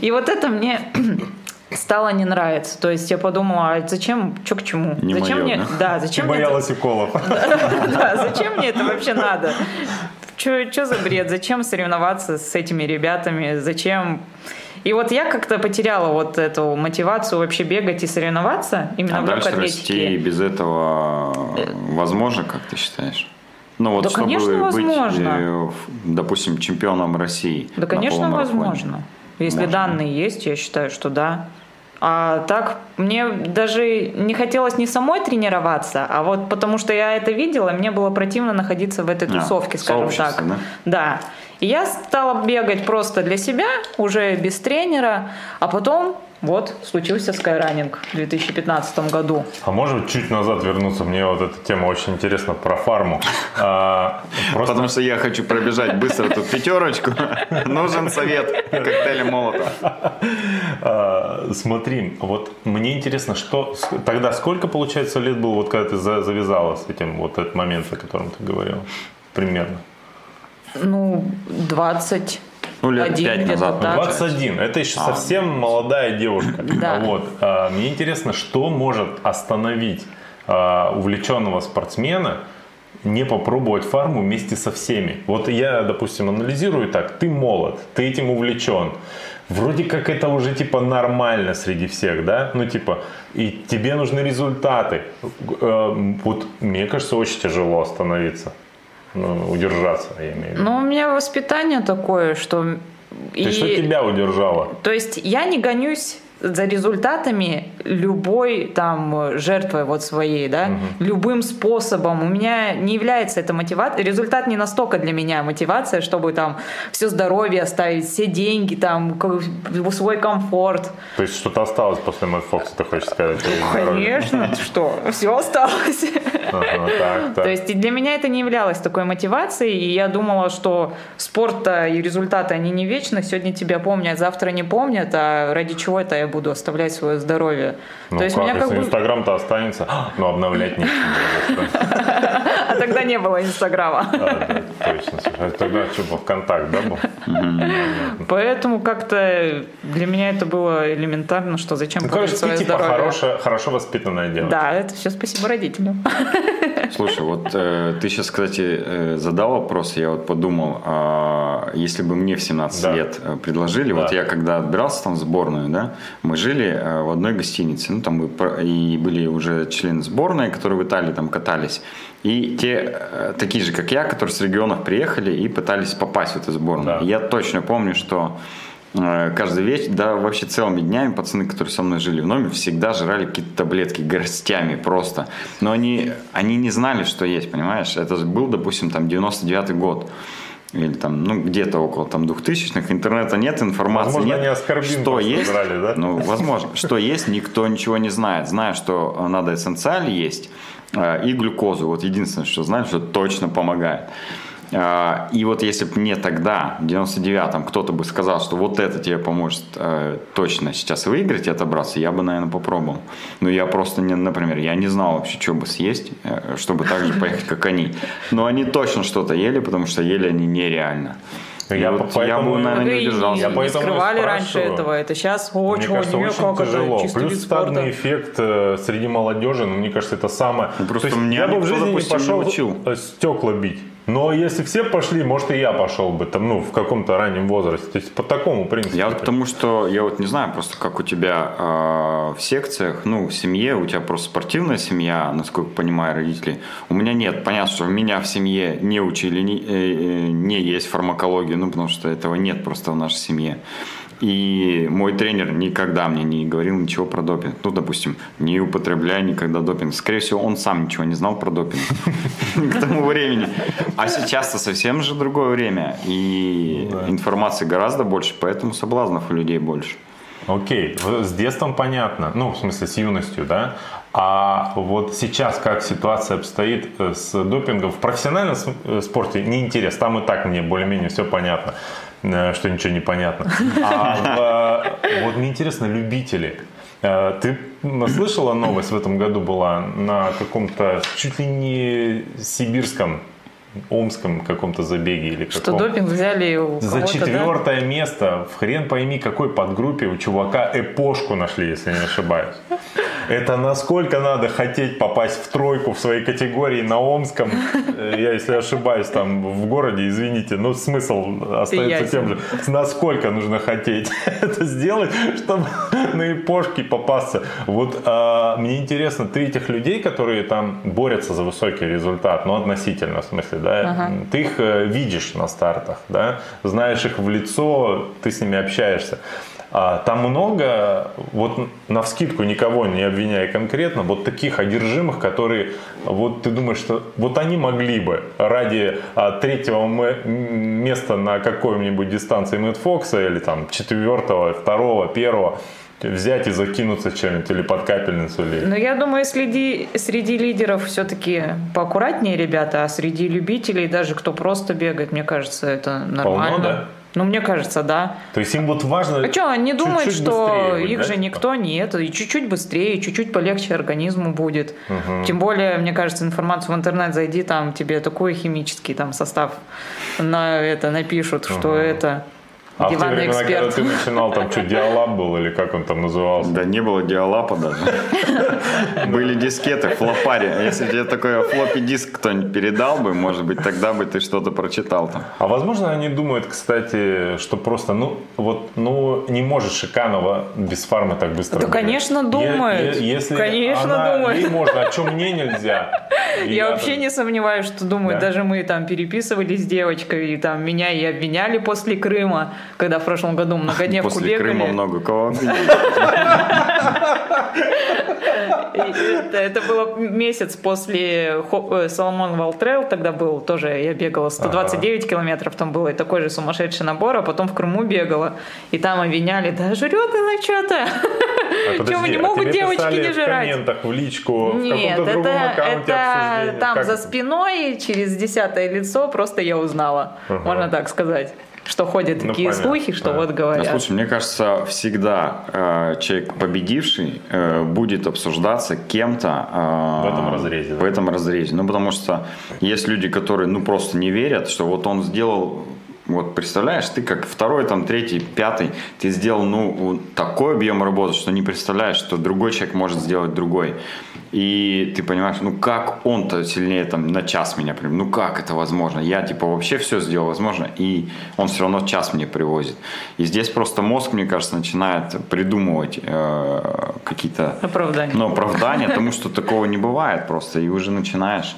Speaker 1: И вот это мне стало не нравиться. То есть я подумала, а зачем, что к чему?
Speaker 2: Не
Speaker 1: зачем
Speaker 2: моё,
Speaker 1: мне,
Speaker 2: да?
Speaker 1: да,
Speaker 3: Ты
Speaker 1: зачем это,
Speaker 3: боялась уколов.
Speaker 1: да, зачем мне это вообще надо? Что за бред? Зачем соревноваться с этими ребятами? Зачем? И вот я как-то потеряла вот эту мотивацию вообще бегать и соревноваться именно
Speaker 2: А
Speaker 1: в
Speaker 2: дальше
Speaker 1: легкой
Speaker 2: расти
Speaker 1: атлетике.
Speaker 2: без этого возможно, как ты считаешь? Ну вот
Speaker 1: Да,
Speaker 2: чтобы
Speaker 1: конечно,
Speaker 2: быть,
Speaker 1: возможно.
Speaker 2: э, в- допустим, чемпионом России.
Speaker 1: Да, конечно, возможно. Если
Speaker 2: Можно.
Speaker 1: данные есть, я считаю, что да. А так, мне даже не хотелось не самой тренироваться, а вот потому что я это видела, мне было противно находиться в этой
Speaker 2: А,
Speaker 1: тусовке, скажем
Speaker 2: сообществе,
Speaker 1: так.
Speaker 2: да?
Speaker 1: Да. И я стала бегать просто для себя, уже без тренера, а потом вот случился скайранинг в 2015 году.
Speaker 3: А можем чуть назад вернуться? Мне вот эта тема очень интересна про фарму. А, Просто
Speaker 2: Потому что я хочу пробежать быстро тут пятерочку. Нужен совет коктейля Молотова.
Speaker 3: А, смотри, вот мне интересно, что тогда сколько, получается, лет было, вот когда ты за- завязала с этим, вот этот момент, о котором ты говорил, примерно?
Speaker 1: Ну, 20.
Speaker 2: Ну, лет
Speaker 1: Один
Speaker 2: пять
Speaker 1: где-то
Speaker 2: назад.
Speaker 1: так.
Speaker 2: получается.
Speaker 3: 21. Это еще
Speaker 2: А.
Speaker 3: совсем молодая девушка.
Speaker 1: Да.
Speaker 3: Вот. А, Мне интересно, что может остановить а, увлеченного спортсмена не попробовать фарму вместе со всеми. Вот я, допустим, анализирую так. Ты молод, ты этим увлечен. Вроде как это уже типа нормально среди всех, да? Ну типа, и тебе нужны результаты. Э, Вот мне кажется, очень тяжело остановиться. Ну, удержаться, я имею в виду.
Speaker 1: Но у меня воспитание такое, что...
Speaker 3: То есть, что тебя удержало?
Speaker 1: То есть я не гонюсь за результатами любой там жертвой вот своей, да, любым способом. У меня не является это мотивация. Результат не настолько для меня мотивация, чтобы там все здоровье оставить, все деньги, там свой комфорт.
Speaker 3: То есть что-то осталось после Мэтт Фокса, ты хочешь сказать?
Speaker 1: Конечно, что, все осталось.
Speaker 3: Ага, так, так.
Speaker 1: То есть и для меня это не являлось такой мотивацией, и я думала, что спорт и результаты, они не вечны, сегодня тебя помнят, завтра не помнят, а ради чего это я буду оставлять свое здоровье?
Speaker 3: Ну
Speaker 1: То есть
Speaker 3: как,
Speaker 1: меня как
Speaker 3: если
Speaker 1: бы...
Speaker 3: Инстаграм-то останется, но обновлять нечего.
Speaker 1: А тогда не было Инстаграма.
Speaker 3: А, да, точно. А Тогда что, был ВКонтакт, да, был?
Speaker 1: Поэтому как-то для меня это было элементарно, что зачем
Speaker 3: Ну,
Speaker 1: портить свое
Speaker 3: типа
Speaker 1: здоровье.
Speaker 3: хорошо воспитанная девушка.
Speaker 1: Да, это все спасибо родителям.
Speaker 2: Слушай, вот э, ты сейчас, кстати, э, задал вопрос, я вот подумал, а, если бы мне в 17
Speaker 3: Да.
Speaker 2: лет э, предложили, вот
Speaker 3: Да.
Speaker 2: я когда отбирался там в сборную, да, мы жили э, в одной гостинице, ну там мы и были уже члены сборной, которые в Италии там катались, и те, э, такие же, как я, которые с регионов приехали и пытались попасть в эту сборную.
Speaker 3: Да.
Speaker 2: Я точно помню, что э, каждый вечер, да вообще целыми днями пацаны, которые со мной жили в номере, всегда жрали какие-то таблетки горстями просто. Но они, они не знали, что есть, понимаешь? Это был, допустим, там 99-й год. Или там, ну, где-то около там 2000-х. Интернета нет, информации
Speaker 3: Возможно,
Speaker 2: нет.
Speaker 3: они
Speaker 2: что есть?
Speaker 3: брали, да?
Speaker 2: Ну, возможно. Что есть, никто ничего не знает. Знаю, что надо эссенциаль есть э, и глюкозу. Вот единственное, что знаю, что точно помогает. А, И вот если бы мне тогда, в 99-м, кто-то бы сказал, что вот это тебе поможет э, точно сейчас выиграть и отобраться, я бы, наверное, попробовал. Но я просто, не, например, я не знал вообще, что бы съесть, э, чтобы так же поехать, как они. Но они точно что-то ели, потому что ели они нереально.
Speaker 3: Я
Speaker 2: Я, вот, я бы, наверное, не удержался.
Speaker 3: Я
Speaker 1: не скрывали раньше этого. Это сейчас
Speaker 3: Мне
Speaker 1: очень,
Speaker 3: кажется, очень
Speaker 1: как это,
Speaker 3: тяжело.
Speaker 1: чистый
Speaker 3: Плюс стадный эффект э, среди молодежи, ну, мне кажется, это самое...
Speaker 2: Ну, просто
Speaker 3: То есть
Speaker 2: меня
Speaker 3: я бы в жизни не пошел
Speaker 2: учил.
Speaker 3: э, стекла бить. Но если все пошли, может и я пошел бы там, ну, в каком-то раннем возрасте. То есть по такому принципу.
Speaker 2: Я потому что, я вот не знаю, просто как у тебя э, в секциях, ну, в семье, у тебя просто спортивная семья, насколько понимаю, родители. У меня нет. Понятно, что у меня в семье не учили, не, э, э, не есть фармакологию, ну, потому что этого нет просто в нашей семье. И мой тренер никогда мне не говорил ничего про допинг. Ну, допустим, не употребляй никогда допинг. Скорее всего, он сам ничего не знал про допинг к тому времени. А сейчас-то совсем же другое время. И информации гораздо больше, поэтому соблазнов у людей больше.
Speaker 3: Окей, с детством понятно, ну, в смысле, с юностью, да? А вот сейчас как ситуация обстоит э, с допингом в профессиональном э, спорте, неинтересно, там и так мне более-менее все понятно, что ничего не понятно. А э, вот мне интересно, любители. Э, Ты слышала новость в этом году была на каком-то чуть ли не сибирском, омском каком-то забеге или
Speaker 1: Что
Speaker 3: каком?
Speaker 1: допинг взяли у
Speaker 3: За
Speaker 1: кого-то, да?
Speaker 3: четвертое место в хрен пойми какой подгруппе у чувака эпошку нашли, если не ошибаюсь. Это насколько надо хотеть попасть в тройку в своей категории на Омском. Э, Я, если ошибаюсь, там в городе, извините, но смысл остается тем же. Насколько нужно хотеть это сделать, чтобы на эпошке попасться. Вот а, мне интересно, ты этих людей, которые там борются за высокий результат, ну относительно, в смысле, да, ты их э, видишь на стартах, да, знаешь их в лицо, ты с ними общаешься. А, там много, вот на вскидку никого не обвиняя конкретно, вот таких одержимых, которые, вот ты думаешь, что вот они могли бы ради а, третьего места на какой-нибудь дистанции Мэтт Фокса или там четвертого, второго, первого взять и закинуться чем-нибудь или под капельницу или...
Speaker 1: Но я думаю, среди, среди лидеров все-таки поаккуратнее ребята, а среди любителей, даже кто просто бегает, мне кажется, это нормально.
Speaker 3: да?
Speaker 1: Ну, мне кажется, да.
Speaker 3: То есть им вот важно...
Speaker 1: А что, они думают, что
Speaker 3: быстрее быть,
Speaker 1: их
Speaker 3: да,
Speaker 1: же
Speaker 3: типа?
Speaker 1: никто не это, и чуть-чуть быстрее, чуть-чуть полегче организму будет. Тем более, мне кажется, информацию в интернет зайди, там тебе такой химический там состав на это напишут, что это
Speaker 3: А в те
Speaker 1: диванный
Speaker 3: времена, когда ты начинал, там что, диалаб был или как он там назывался?
Speaker 2: Да не было диалапа даже. Были дискеты, флопари. А Если тебе такой флоппи диск кто-нибудь передал бы, может быть, тогда бы ты что-то прочитал там.
Speaker 3: А возможно, они думают, кстати, что просто, ну, вот, ну, не может Шиканова без фармы так быстро
Speaker 1: Да, конечно, думают.
Speaker 3: если
Speaker 1: Конечно, думают.
Speaker 3: ей можно, а что мне нельзя?
Speaker 1: Я вообще не сомневаюсь, что думаю,
Speaker 3: Да?
Speaker 1: даже мы там переписывались с девочкой, и там меня и обвиняли после Крыма, когда в прошлом году многодневку
Speaker 2: После
Speaker 1: бегали.
Speaker 2: Крыма много кого
Speaker 1: Это, это было месяц после э, Соломон Валтрел, тогда был тоже, я бегала 129 километров, там был и такой же сумасшедший набор, а потом в Крыму бегала, и там обвиняли, да жрет она что-то.
Speaker 3: А подожди,
Speaker 1: Чего не
Speaker 3: а
Speaker 1: могут девочки не
Speaker 3: в
Speaker 1: жрать?
Speaker 3: комментах, в личку, в
Speaker 1: Нет,
Speaker 3: каком-то другом
Speaker 1: это, это там за спиной через десятое лицо просто я узнала, можно так сказать, что ходят
Speaker 3: Ну,
Speaker 1: такие
Speaker 3: понятно,
Speaker 1: слухи, что
Speaker 3: да.
Speaker 1: вот
Speaker 2: А,
Speaker 1: говорят.
Speaker 2: Слушай, мне кажется, всегда э, человек победивший э, будет обсуждаться кем-то э,
Speaker 3: В этом разрезе,
Speaker 2: В
Speaker 3: да.
Speaker 2: этом разрезе. Ну, потому что есть люди, которые ну просто не верят, что вот он сделал. Вот представляешь, ты как второй, там, третий, пятый, ты сделал, ну, такой объем работы, что не представляешь, что другой человек может сделать другой. И ты понимаешь, ну как он-то сильнее там на час меня прям, ну как это возможно? Я типа вообще все сделал возможно, и он все равно час мне привозит. И здесь просто мозг, мне кажется, начинает придумывать э, какие-то
Speaker 1: Оправдания.
Speaker 2: ну, оправдания, тому что такого не бывает просто, и уже начинаешь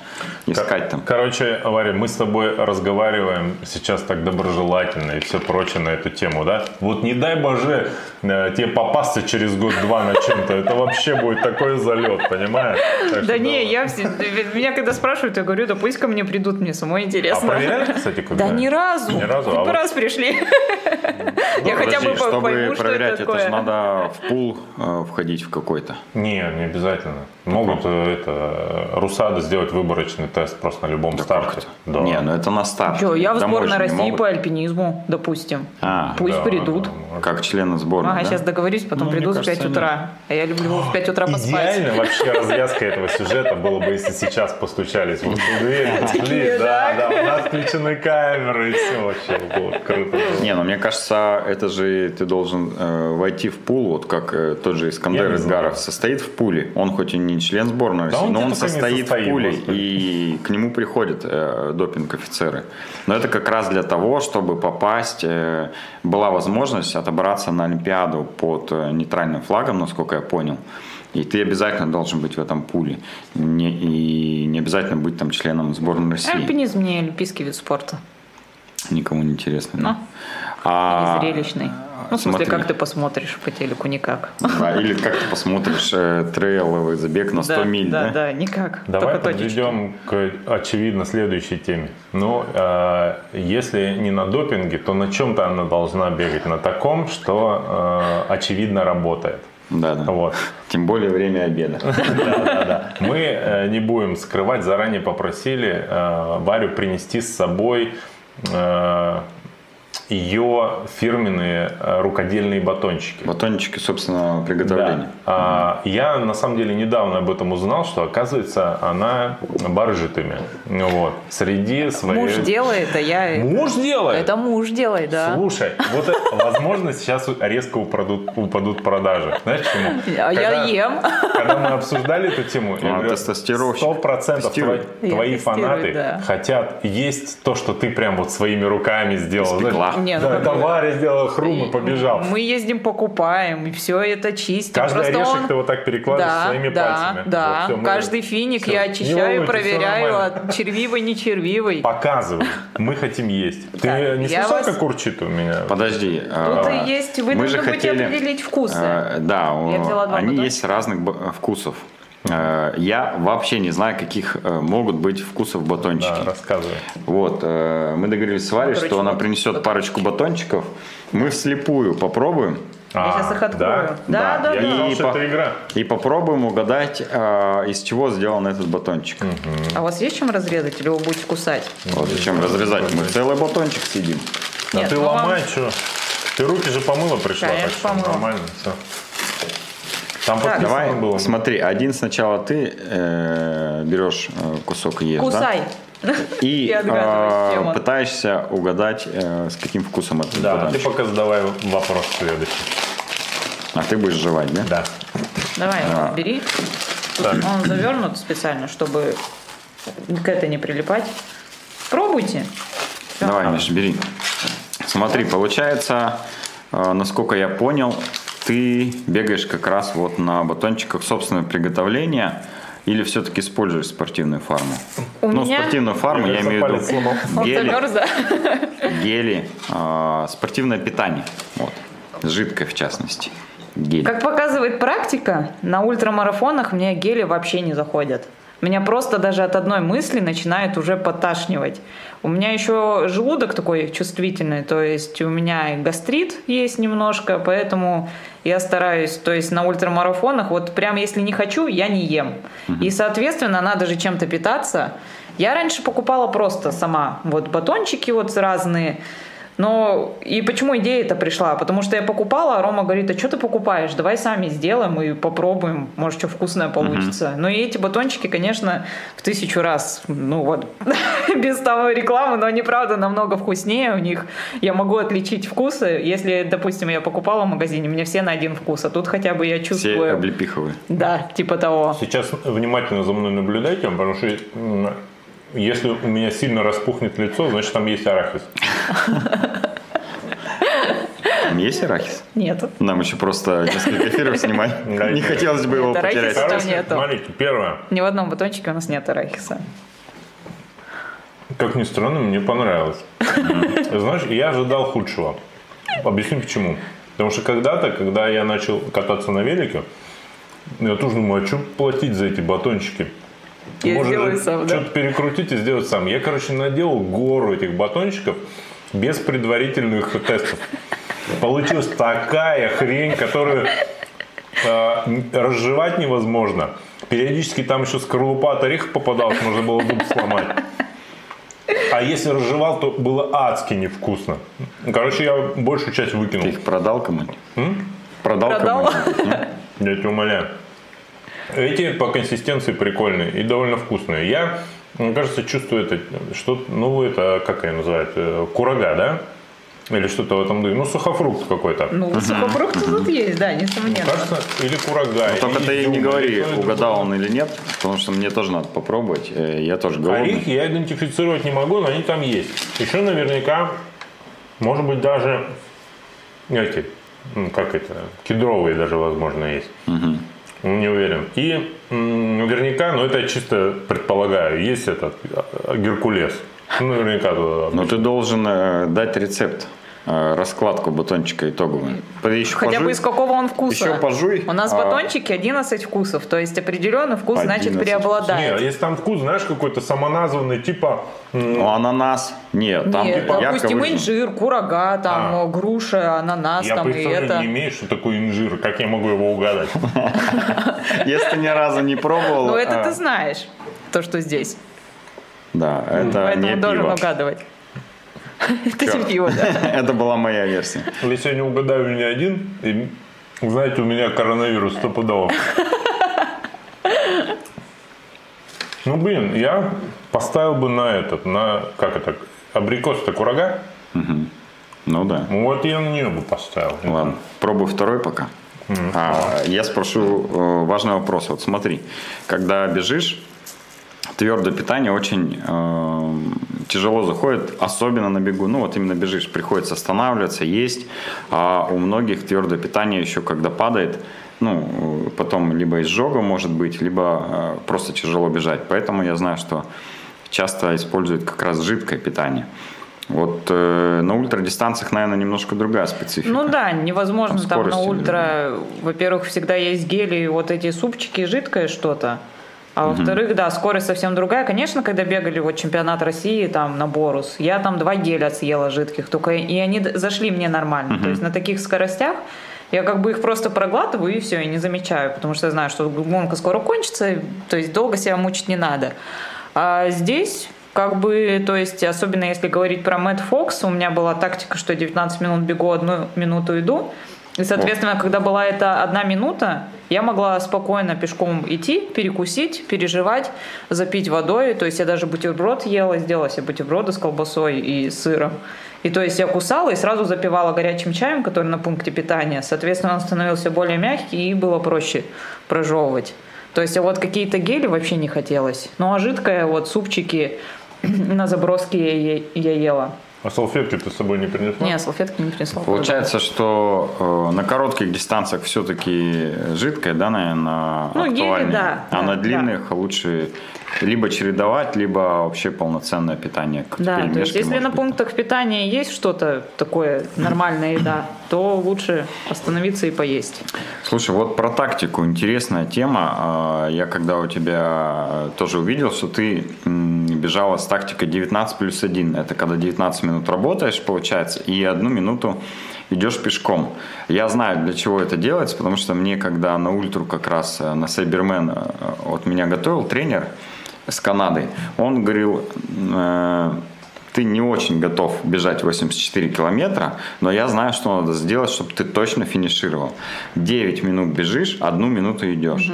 Speaker 2: искать там.
Speaker 3: Короче, Варя, мы с тобой разговариваем сейчас так доброжелательно и все прочее на эту тему, да? Вот не дай боже э, тебе попасться через год-два на чем-то, это вообще будет такой залет, понимаешь? Знаю.
Speaker 1: Да не, я все... Меня когда спрашивают, я говорю, да пусть ко мне придут, мне самой
Speaker 3: А
Speaker 1: интересно.
Speaker 3: проверяли, кстати, когда?
Speaker 1: Да ни разу.
Speaker 3: Ни разу, а
Speaker 1: Хоть раз пришли. Я хотя бы
Speaker 2: чтобы проверять,
Speaker 1: это
Speaker 2: же надо в пул э, входить в какой-то.
Speaker 3: Не, не обязательно. Могут э, это Русада сделать выборочный тест просто на любом старте. Да.
Speaker 2: Не, ну это на старт.
Speaker 1: Че, я в сборной России по альпинизму, допустим.
Speaker 2: А,
Speaker 1: Пусть придут.
Speaker 2: как члены сборной,
Speaker 1: Ага, сейчас договорюсь, потом
Speaker 2: Ну,
Speaker 1: придут в 5
Speaker 2: кажется,
Speaker 1: утра. А я люблю в 5 утра поспать.
Speaker 3: Идеально вообще развязка этого сюжета было бы, если сейчас постучались в эту дверь, зашли, да,
Speaker 1: да.
Speaker 3: у нас включены камеры, и все вообще было круто.
Speaker 2: Не, ну мне кажется, это же ты должен э, войти в пул, вот как э, тот же Искандер. Изгаров состоит в пуле. Он хоть и не член сборной
Speaker 3: Да он
Speaker 2: но он
Speaker 3: не
Speaker 2: состоит в
Speaker 3: состоит,
Speaker 2: пуле,
Speaker 3: господи.
Speaker 2: и к нему приходят э, допинг-офицеры. Но это как раз для того, чтобы попасть, э, была возможность отобраться на Олимпиаду под э, нейтральным флагом, насколько я понял. И ты обязательно должен быть в этом пуле. Не, и не обязательно быть там членом сборной России.
Speaker 1: Альпинизм не олимпийский вид спорта.
Speaker 2: Никому не интересно.
Speaker 1: Ну,
Speaker 2: да. А,
Speaker 1: И зрелищный. Ну, в смысле,
Speaker 2: смотри.
Speaker 1: как ты посмотришь по телеку, никак.
Speaker 2: Да, или как ты посмотришь э, трейловый забег на 100
Speaker 1: да,
Speaker 2: миль, да?
Speaker 1: да, да, никак.
Speaker 3: Давай
Speaker 1: Только точечки.
Speaker 3: подведем к, очевидно, следующей теме. Ну, э, если не на допинге, то на чем-то она должна бегать? На таком, что, э, очевидно, работает.
Speaker 2: Да, да.
Speaker 3: Вот.
Speaker 2: Тем более время обеда.
Speaker 3: Мы э, не будем скрывать, заранее попросили э, Варю принести с собой э, ее фирменные э, рукодельные батончики.
Speaker 2: Батончики собственного приготовления.
Speaker 3: Да. А, я на самом деле недавно об этом узнал, что оказывается она баржит ими. Ну Вот. Среди своих...
Speaker 1: Муж делает, а я...
Speaker 3: Муж делает?
Speaker 1: Это муж делает, да.
Speaker 3: Слушай, вот возможно, сейчас резко упадут, упадут продажи. Знаешь почему?
Speaker 1: А я
Speaker 3: Когда-
Speaker 1: ем.
Speaker 3: Когда мы обсуждали эту тему, я
Speaker 2: А,
Speaker 3: говорю,
Speaker 2: тестостеровщик.
Speaker 3: сто процентов твои, фанаты
Speaker 1: да.
Speaker 3: хотел есть то, что ты прям вот своими руками сделал.
Speaker 2: Испекла.
Speaker 3: Знаешь,
Speaker 1: Не, ну
Speaker 3: да, Варя сделала хрум и побежал.
Speaker 1: Мы ездим, покупаем, и все это чистим.
Speaker 3: Каждый
Speaker 1: Просто
Speaker 3: орешек
Speaker 1: он-
Speaker 3: ты вот так перекладываешь
Speaker 1: да,
Speaker 3: своими
Speaker 1: да,
Speaker 3: пальцами.
Speaker 1: Да,
Speaker 3: Вот, мы-
Speaker 1: каждый финик
Speaker 3: всё.
Speaker 1: я
Speaker 3: Не
Speaker 1: очищаю,
Speaker 3: всё
Speaker 1: проверяю, от червивый, не червивый.
Speaker 3: Показывай. Мы хотим есть. Ты
Speaker 1: Да,
Speaker 3: не слышал,
Speaker 1: вас-
Speaker 3: как урчит у меня?
Speaker 2: Подожди.
Speaker 1: Тут
Speaker 2: а,
Speaker 1: и есть, вы
Speaker 2: мы же
Speaker 1: должны будете
Speaker 2: хотели-
Speaker 1: определить вкусы.
Speaker 2: э, Да,
Speaker 1: Я
Speaker 2: о,
Speaker 1: взяла два
Speaker 2: они есть разных б- вкусов. Э, Я вообще не знаю, каких э, могут быть вкусов батончики.
Speaker 3: Да, рассказывай.
Speaker 2: Вот, э, мы договорились с Варей,
Speaker 1: Короче,
Speaker 2: что она принесет парочку батончиков. Мы вслепую попробуем.
Speaker 1: Я сейчас их открою. Да, да,
Speaker 3: Я
Speaker 1: да.
Speaker 3: думал,
Speaker 2: И
Speaker 3: что
Speaker 2: по-
Speaker 3: это игра.
Speaker 2: И попробуем угадать, э, из чего сделан этот батончик.
Speaker 1: А у вас есть чем разрезать или вы будете кусать?
Speaker 2: Вот зачем разрезать? Мы целый батончик съедим.
Speaker 3: Да
Speaker 1: Нет,
Speaker 3: ты
Speaker 1: ну вам-
Speaker 3: ломай, что? Ты руки же помыла пришла,
Speaker 1: Конечно,
Speaker 3: так что
Speaker 1: помыла.
Speaker 3: нормально. Всё. Там
Speaker 1: Так,
Speaker 2: Давай,
Speaker 3: было.
Speaker 2: смотри, один сначала ты э, берешь э, кусок и ешь, да?
Speaker 1: Кусай.
Speaker 2: И
Speaker 1: И
Speaker 2: э, пытаешься угадать, э, с каким вкусом это
Speaker 3: Да, а ты пока задавай вопрос следующий.
Speaker 2: А ты будешь жевать, да?
Speaker 3: Да.
Speaker 1: Давай,
Speaker 2: А.
Speaker 1: бери. Тут
Speaker 3: Так.
Speaker 1: он завернут специально, чтобы к этой не прилипать. Пробуйте. Всё.
Speaker 2: Давай, Миш, бери. Смотри, получается, э, насколько я понял, ты бегаешь как раз вот на батончиках собственного приготовления или все-таки используешь спортивную фарму?
Speaker 1: У
Speaker 2: ну,
Speaker 1: меня-
Speaker 2: спортивную фарму, я
Speaker 3: Кажется,
Speaker 2: имею в виду гели, гели э, спортивное питание, вот, жидкое в частности, гель.
Speaker 1: Как показывает практика, на ультрамарафонах мне гели вообще не заходят. Меня просто даже от одной мысли начинает уже поташнивать. У меня еще желудок такой чувствительный, то есть у меня и гастрит есть немножко, поэтому я стараюсь, то есть на ультрамарафонах, вот прям если не хочу, я не ем. И, соответственно, надо же чем-то питаться. Я раньше покупала просто сама вот батончики вот разные, но и почему идея это пришла? Потому что я покупала, а Рома говорит, а что ты покупаешь? Давай сами сделаем и попробуем, может, что вкусное получится. Но и эти батончики, конечно, в тысячу раз, ну вот, без того рекламы, но они, правда, намного вкуснее у них. Я могу отличить вкусы. Если, допустим, я покупала в магазине, мне все на один вкус, а тут хотя бы я
Speaker 2: Все
Speaker 1: чувствую...
Speaker 2: облепиховые.
Speaker 1: Да, типа того.
Speaker 3: Сейчас внимательно за мной наблюдайте, потому что если у меня сильно распухнет лицо, значит там есть арахис.
Speaker 2: Там есть арахис?
Speaker 1: Нет.
Speaker 2: Нам еще просто несколько эфиров снимать. Не хотелось бы его потерять.
Speaker 1: нету.
Speaker 3: смотрите, первое.
Speaker 1: Ни в одном батончике у нас нет арахиса.
Speaker 3: Как ни странно, мне понравилось. Знаешь, я ожидал худшего. Объясню почему. Потому что когда-то, когда я начал кататься на велике, Я тоже думаю, а что платить за эти батончики?
Speaker 1: Я
Speaker 3: Можно
Speaker 1: сделаю сам, да?
Speaker 3: что-то перекрутить и сделать сам. Я, короче, наделал гору этих батончиков без предварительных тестов. Получилась такая хрень, которую э, разжевать невозможно. Периодически там еще скорлупа от ореха попадалась, можно было зуб сломать. А если разжевал, то было адски невкусно. Короче, я большую часть
Speaker 2: Ты
Speaker 3: выкинул.
Speaker 2: их продал кому-нибудь? Продал,
Speaker 1: Продал.
Speaker 2: кому-нибудь?
Speaker 3: Я тебя умоляю. Эти по консистенции прикольные и довольно вкусные. Я, мне кажется, чувствую это, что, ну, это, как ее называют, э, курага, да? Или что-то в этом духе. Ну, сухофрукт какой-то.
Speaker 1: Ну, сухофрукты тут есть, да, несомненно.
Speaker 3: Кажется, или курага.
Speaker 2: Ну, Только
Speaker 3: или
Speaker 2: ты не говори, угадал он или нет, потому что мне тоже надо попробовать. Э, Я тоже голодный.
Speaker 3: Орехи я идентифицировать не могу, но они там есть. Еще наверняка, может быть, даже эти, ну, как это, кедровые даже, возможно, есть. Ну, Не уверен. И наверняка, но это я чисто предполагаю, есть этот а, Геркулес. Ну, наверняка туда.
Speaker 2: Но ты должен э, дать рецепт, э, раскладку батончика итоговую. Еще
Speaker 1: Хотя бы
Speaker 2: пожуй.
Speaker 1: из какого он вкуса.
Speaker 2: Еще пожуй.
Speaker 1: У нас
Speaker 2: А,
Speaker 1: батончики 11 вкусов, то есть определенный вкус, значит,
Speaker 2: 11
Speaker 3: Не,
Speaker 1: преобладает.
Speaker 3: если там вкус, знаешь, какой-то самоназванный, типа
Speaker 2: Ну, ананас. Нет, там
Speaker 1: Нет,
Speaker 2: ярко
Speaker 1: допустим,
Speaker 2: выражен.
Speaker 1: инжир, курага, там,
Speaker 3: А.
Speaker 1: груша, ананас,
Speaker 3: я
Speaker 1: там, и это.
Speaker 3: не имею, что такое инжир, как я могу его угадать.
Speaker 2: Если ты ни разу не пробовал.
Speaker 1: Ну, это
Speaker 2: э,
Speaker 1: ты знаешь, то, что здесь.
Speaker 2: Да, это
Speaker 1: Поэтому
Speaker 2: не
Speaker 1: должен
Speaker 2: пиво.
Speaker 1: угадывать. Это пиво, да.
Speaker 2: Это была моя версия.
Speaker 3: Если я не угадаю ни один, и, знаете, у меня коронавирус стопудово. Ну, блин, я поставил бы на этот, на, как это, абрикос-то курага.
Speaker 2: Ну да.
Speaker 3: Ну, вот я на нее бы поставил.
Speaker 2: Ладно, пробуй второй пока. А, я спрошу э, важный вопрос. Вот смотри, когда бежишь, твердое питание очень э, тяжело заходит, особенно на бегу. Ну вот именно бежишь, приходится останавливаться, есть. А у многих твердое питание еще когда падает, ну, потом либо изжога может быть, либо э, просто тяжело бежать. Поэтому я знаю, что часто используют как раз жидкое питание. Вот э, на ультрадистанциях, наверное, немножко другая специфика.
Speaker 1: Ну да, невозможно
Speaker 2: Там
Speaker 1: там, на ультра. Во-первых, всегда есть гели, вот эти супчики, жидкое что-то. А во-вторых, да, скорость совсем другая. Конечно, когда бегали вот чемпионат России там на Борус, я там два геля съела жидких, только и они зашли мне нормально. То есть на таких скоростях я как бы их просто проглатываю и все, и не замечаю, потому что я знаю, что гонка скоро кончится, то есть долго себя мучить не надо. А здесь как бы, то есть, особенно если говорить про Мэтт Фокс, у меня была тактика, что 19 минут бегу, одну минуту иду. И, соответственно, когда была эта одна минута, я могла спокойно пешком идти, перекусить, переживать, запить водой. То есть я даже бутерброд ела, сделала себе бутерброды с колбасой и сыром. И то есть я кусала и сразу запивала горячим чаем, который на пункте питания. Соответственно, он становился более мягкий и было проще прожевывать. То есть а вот какие-то гели вообще не хотелось. Ну а жидкое, вот супчики на заброске я, е- я ела.
Speaker 3: А салфетки ты с собой не принесла?
Speaker 1: Не, салфетки не принесла.
Speaker 2: Получается, что э, на коротких дистанциях все-таки жидкое, да, наверное,
Speaker 1: Ну, гели,
Speaker 2: актуальнее.
Speaker 1: да,
Speaker 2: а
Speaker 1: да,
Speaker 2: на
Speaker 1: да.
Speaker 2: длинных лучше либо чередовать, либо вообще полноценное питание. как
Speaker 1: Да, то есть если на пунктах питания есть что-то такое, нормальная еда, то лучше остановиться и поесть.
Speaker 2: Слушай, вот про тактику интересная тема. А, Я когда у тебя э, тоже увидел, что ты бежала с тактикой 19 плюс 1. Это когда 19 минут работаешь, получается, и одну минуту идешь пешком. Я знаю, для чего это делается, потому что мне, когда на ультру как раз э, на Сайбермен э, вот меня готовил тренер с Канады, он говорил, э, ты не очень готов бежать 84 километра, но я знаю, что надо сделать, чтобы ты точно финишировал. 9 минут бежишь, одну минуту идешь.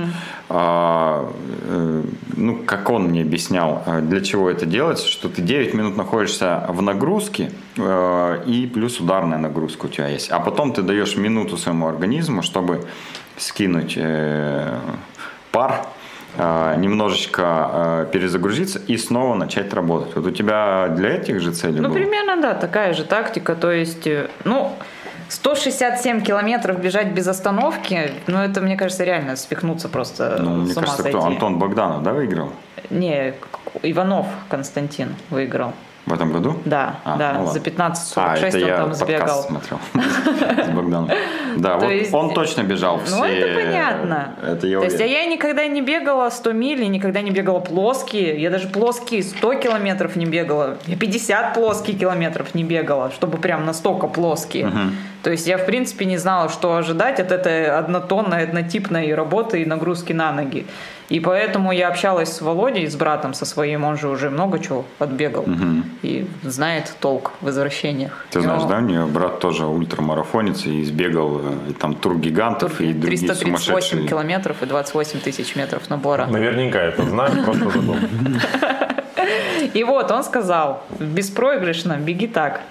Speaker 2: А, э, ну, как он мне объяснял, э, для чего это делается, что ты 9 минут находишься в нагрузке, э, и плюс ударная нагрузка у тебя есть. А потом ты даешь минуту своему организму, чтобы скинуть пар, немножечко э, перезагрузиться и снова начать работать. Вот у тебя для этих же целей
Speaker 1: Ну,
Speaker 2: было?
Speaker 1: примерно, да, такая же тактика. То есть, э, ну, 167 километров бежать без остановки, ну, это, мне кажется, реально спихнуться просто
Speaker 2: Ну, мне кажется,
Speaker 1: сойти.
Speaker 2: кто? Антон Богданов, да, выиграл?
Speaker 1: Не, Иванов Константин выиграл.
Speaker 2: В этом году?
Speaker 1: Да,
Speaker 2: А,
Speaker 1: да,
Speaker 2: ну ладно.
Speaker 1: за 15.46
Speaker 2: А, это
Speaker 1: он
Speaker 2: я
Speaker 1: там сбегал.
Speaker 2: смотрел с Богданом. Да, вот он точно бежал все.
Speaker 1: Ну, это понятно.
Speaker 2: Это я
Speaker 1: То есть, а я никогда не бегала 100 миль, никогда не бегала плоские. Я даже плоские 100 километров не бегала. Я 50 плоских километров не бегала, чтобы прям настолько плоские. То есть я, в принципе, не знала, что ожидать от этой однотонной, однотипной работы и нагрузки на ноги. И поэтому я общалась с Володей, с братом со своим, он же уже много чего отбегал и знает толк в возвращениях.
Speaker 2: Ты знаешь,
Speaker 1: Но
Speaker 2: да, у нее брат тоже ультрамарафонец и избегал э, и там тур гигантов и другие
Speaker 1: 338
Speaker 2: сумасшедшие.
Speaker 1: километров и 28 тысяч метров набора.
Speaker 3: Наверняка это знаю, просто забыл.
Speaker 1: И вот он сказал, беспроигрышно, беги так.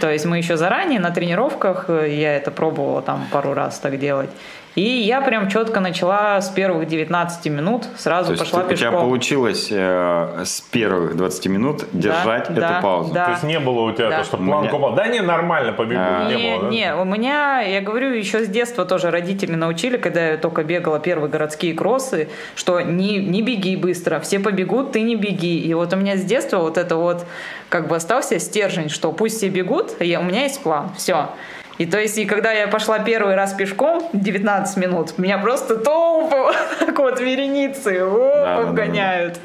Speaker 1: То есть мы еще заранее на тренировках, э, я это пробовала там пару раз так делать. И я прям четко начала с первых 19 минут, сразу
Speaker 2: То есть
Speaker 1: пошла
Speaker 2: у тебя
Speaker 1: пешком.
Speaker 2: получилось э, с первых 20 минут держать
Speaker 1: да,
Speaker 2: эту паузу?
Speaker 1: да.
Speaker 3: То есть не было у тебя
Speaker 1: Да.
Speaker 3: то, что
Speaker 2: У меня-
Speaker 3: планку упал. Да не, нормально побегу.
Speaker 2: А.
Speaker 3: Не
Speaker 1: Не,
Speaker 3: было, да?
Speaker 1: не, у меня, я говорю, еще с детства тоже родители научили, когда я только бегала первые городские кроссы, что не, не беги быстро, все побегут, ты не беги. И вот у меня с детства вот это вот как бы остался стержень, что пусть все бегут, я, у меня есть план, все. И то есть, и когда я пошла первый раз пешком, 19 минут, меня просто толпы так вот вереницы
Speaker 2: Да, да, да,
Speaker 1: обгоняют.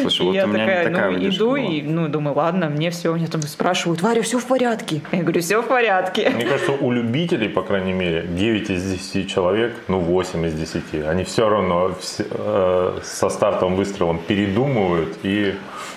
Speaker 2: Слушай, вот
Speaker 1: я
Speaker 2: меня
Speaker 1: такая,
Speaker 2: такая
Speaker 1: ну, иду
Speaker 2: была.
Speaker 1: и, ну, думаю, ладно, мне все, мне там спрашивают, Варя, все в порядке? Я говорю, все в порядке.
Speaker 3: Мне кажется, у любителей, по крайней мере, 9 из 10 человек, ну 8 из 10, они все равно все, э, со стартовым выстрелом передумывают и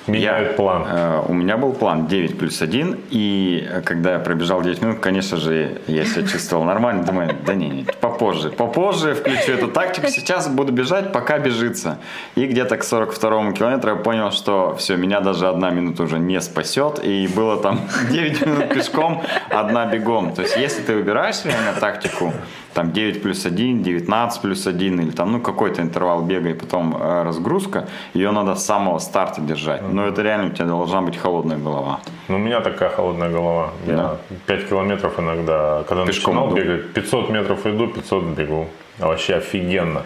Speaker 3: меняют
Speaker 2: Я,
Speaker 3: план.
Speaker 2: э, у меня был план 9 плюс 1, и когда я пробежал 9 минут, конечно же, я себя чувствовал нормально. Думаю, да не, не, попозже, попозже включу эту тактику, сейчас буду бежать, пока бежится. И где-то к 42 километру я понял, что все, меня даже одна минута уже не спасет, и было там 9 минут пешком, одна бегом. То есть, если ты выбираешь реально тактику, там 9 плюс 1, 19 плюс 1, или там, ну, какой-то интервал бега и потом э, разгрузка, ее надо с самого старта держать. Но это реально у тебя должна быть холодная голова.
Speaker 3: Ну, у меня такая холодная голова. Я
Speaker 2: Да.
Speaker 3: 5 километров иногда, когда
Speaker 2: Пешком
Speaker 3: начинал
Speaker 2: иду.
Speaker 3: бегать, 500 метров иду, 500 бегу. Вообще офигенно.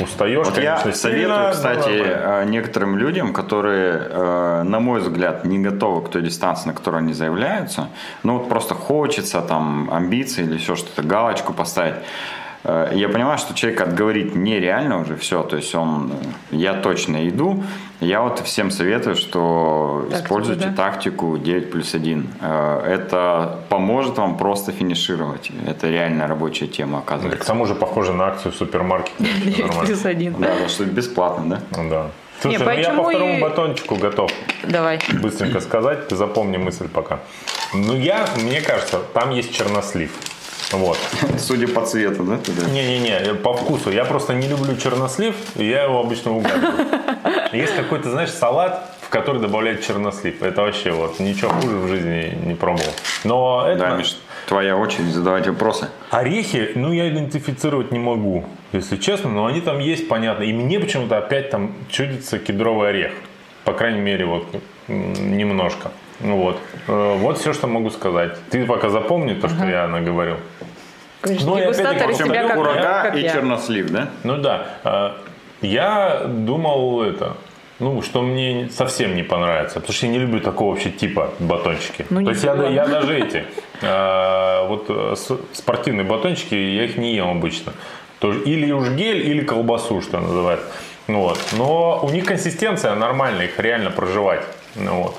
Speaker 3: Устаешь,
Speaker 2: Вот я
Speaker 3: конечно,
Speaker 2: советую,
Speaker 3: сильно, но
Speaker 2: кстати,
Speaker 3: нормально.
Speaker 2: э, некоторым людям, которые, э, на мой взгляд, не готовы к той дистанции, на которую они заявляются, ну вот просто хочется там амбиции или еще что-то, галочку поставить. Э, Я понимаю, что человек отговорить нереально уже все, то есть он, э, я точно иду, я вот всем советую, что
Speaker 1: Тактику,
Speaker 2: используйте
Speaker 1: да?
Speaker 2: тактику 9 плюс 1. Это поможет вам просто финишировать. Это реально рабочая тема,
Speaker 3: К
Speaker 2: оказывается.
Speaker 3: тому же похоже на акцию в супермаркете. Всё нормально.
Speaker 1: Плюс один.
Speaker 2: Да, да, что
Speaker 3: Да.
Speaker 2: бесплатно, да?
Speaker 3: Слушай, ну я по второму
Speaker 1: и-
Speaker 3: батончику готов
Speaker 1: Давай.
Speaker 3: быстренько сказать. Ты запомни мысль пока. Ну я, мне кажется, там есть чернослив. Вот.
Speaker 2: Судя по цвету, да?
Speaker 3: Не-не-не, по вкусу. Я просто не люблю чернослив, и я его обычно угадываю. Есть какой-то, знаешь, салат, в который добавляют чернослив. Это вообще вот ничего хуже в жизни не пробовал. Но это...
Speaker 2: Да, Миш, твоя очередь задавать вопросы.
Speaker 3: Орехи, ну, я идентифицировать не могу, если честно, но они там есть, понятно. И мне почему-то опять там чудится кедровый орех. По крайней мере, вот немножко. Ну вот. Э, Вот все, что могу сказать. Ты пока запомни то, что я наговорил.
Speaker 1: Говоришь,
Speaker 3: Ну, и опять-таки,
Speaker 1: как, как
Speaker 2: и
Speaker 1: я.
Speaker 2: чернослив, да?
Speaker 3: Ну да. э, Я думал это, ну, что мне совсем не понравится, потому что я не люблю такого вообще типа батончики.
Speaker 1: Ну,
Speaker 3: То есть я, я даже эти, э, вот э, с- спортивные батончики, я их не ем обычно. Тоже или уж гель, или колбасу, что называется. Вот. Но у них консистенция нормальная, их реально проживать. Ну, вот.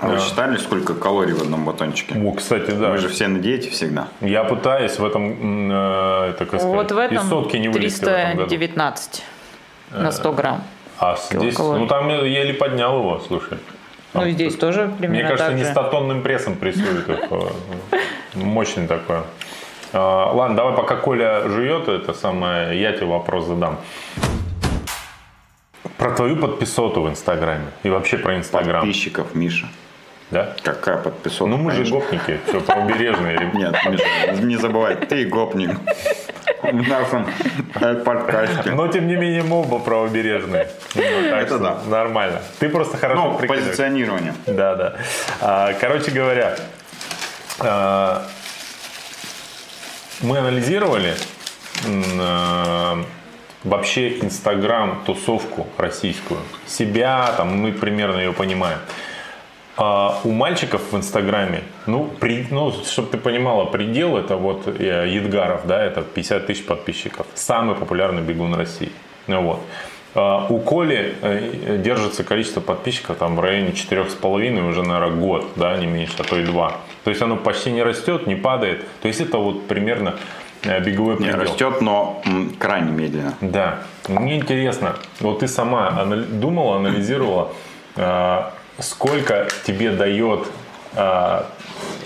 Speaker 2: А вы считали, сколько калорий в одном батончике?
Speaker 3: О, кстати, да.
Speaker 2: Вы же все на диете всегда.
Speaker 3: Я пытаюсь в этом, э, это, как сказать,
Speaker 1: Вот в
Speaker 3: из сотки
Speaker 1: этом
Speaker 3: не вылезти в этом году.
Speaker 1: 319 на 100 грамм.
Speaker 3: А здесь,
Speaker 1: Килокалорий.
Speaker 3: ну там я еле поднял его, слушай.
Speaker 1: Ну
Speaker 3: Там
Speaker 1: и здесь тоже
Speaker 3: Мне
Speaker 1: примерно
Speaker 3: кажется,
Speaker 1: так
Speaker 3: не статонным прессом прессует их. э, Мощный такой. А, Ладно, давай пока Коля жует это самое, я тебе вопрос задам. Про твою подписоту в Инстаграме и вообще про Инстаграм.
Speaker 2: Подписчиков, Миша.
Speaker 3: Да?
Speaker 2: Какая подписота?
Speaker 3: Ну мы же
Speaker 2: конечно.
Speaker 3: гопники, все, правобережные.
Speaker 2: Нет, не забывай, ты гопник. В нашем э, подкасте.
Speaker 3: Но тем не менее мы оба правобережные. Ну,
Speaker 2: Это да.
Speaker 3: Нормально. Ты просто хорошо
Speaker 2: Ну, позиционирование.
Speaker 3: Да, да. А, Короче говоря, а, мы анализировали а, вообще Инстаграм, тусовку российскую. Себя, там, мы примерно ее понимаем. А у мальчиков в Инстаграме, ну, при, ну, чтобы ты понимала, предел это вот э, Едгаров, да, это 50 тысяч подписчиков. Самый популярный бегун России. Ну, вот. А у Коли э, держится количество подписчиков там в районе 4,5 уже, наверное, год, да, не меньше, а то и два. То есть оно почти не растет, не падает. То есть это вот примерно э, беговой
Speaker 2: Не,
Speaker 3: предел.
Speaker 2: растет, но м, крайне медленно.
Speaker 3: Да. Мне интересно, вот ты сама анали- думала, анализировала, а, сколько тебе дает а,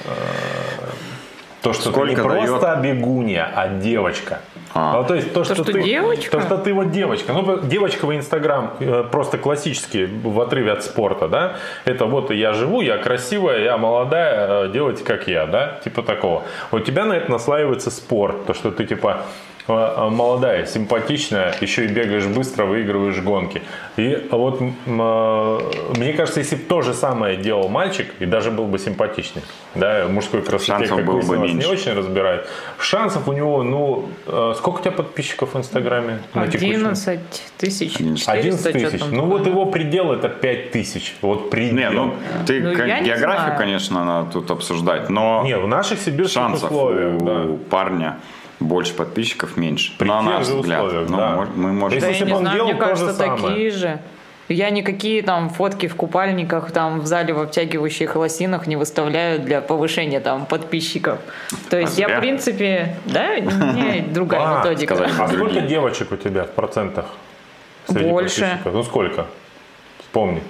Speaker 3: а, то, что ты не
Speaker 2: Сколько дает?
Speaker 3: просто бегунья, а девочка.
Speaker 2: А.
Speaker 3: Ну, то есть то, что,
Speaker 1: что
Speaker 3: ты,
Speaker 1: девочка?
Speaker 3: то, что ты вот девочка. Ну, девочка в Инстаграм э, просто классический в отрыве от спорта, да? Это вот я живу, я красивая, я молодая, э, делайте как я, да? Типа такого. У тебя на это наслаивается спорт, то, что ты типа молодая, симпатичная, еще и бегаешь быстро, выигрываешь гонки. И вот э, мне кажется, если бы то же самое делал мальчик, и даже был бы симпатичный, да, мужской красоте,
Speaker 2: Шансов
Speaker 3: как
Speaker 2: было бы
Speaker 3: не
Speaker 2: меньше.
Speaker 3: очень разбирает. Шансов у него, ну, э, сколько у тебя подписчиков в Инстаграме? на текущем?
Speaker 1: 11 тысяч
Speaker 3: 11
Speaker 1: 400,
Speaker 3: тысяч. Ну вот его предел это 5 тысяч. Вот предел.
Speaker 2: Не, ну ты
Speaker 1: Ну,
Speaker 2: как-
Speaker 1: не
Speaker 2: географию, конечно, надо тут обсуждать, но
Speaker 3: Не, в наших сибирских
Speaker 2: шансов
Speaker 3: условиях,
Speaker 2: у
Speaker 3: да.
Speaker 2: парня больше подписчиков меньше.
Speaker 3: При
Speaker 2: на наш взгляд.
Speaker 3: условиях,
Speaker 2: Ну,
Speaker 3: да.
Speaker 2: мы можем...
Speaker 1: Да я
Speaker 3: если
Speaker 1: не знаю,
Speaker 3: делал
Speaker 1: мне кажется,
Speaker 3: самое.
Speaker 1: такие же. Я никакие там фотки в купальниках там в зале в обтягивающих лосинах не выставляю для повышения там подписчиков. То есть я
Speaker 2: себя?
Speaker 1: в принципе, да, не другая
Speaker 3: А,
Speaker 1: методика.
Speaker 3: А сколько девочек у тебя в процентах? среди
Speaker 1: Больше.
Speaker 3: Ну сколько? Вспомни.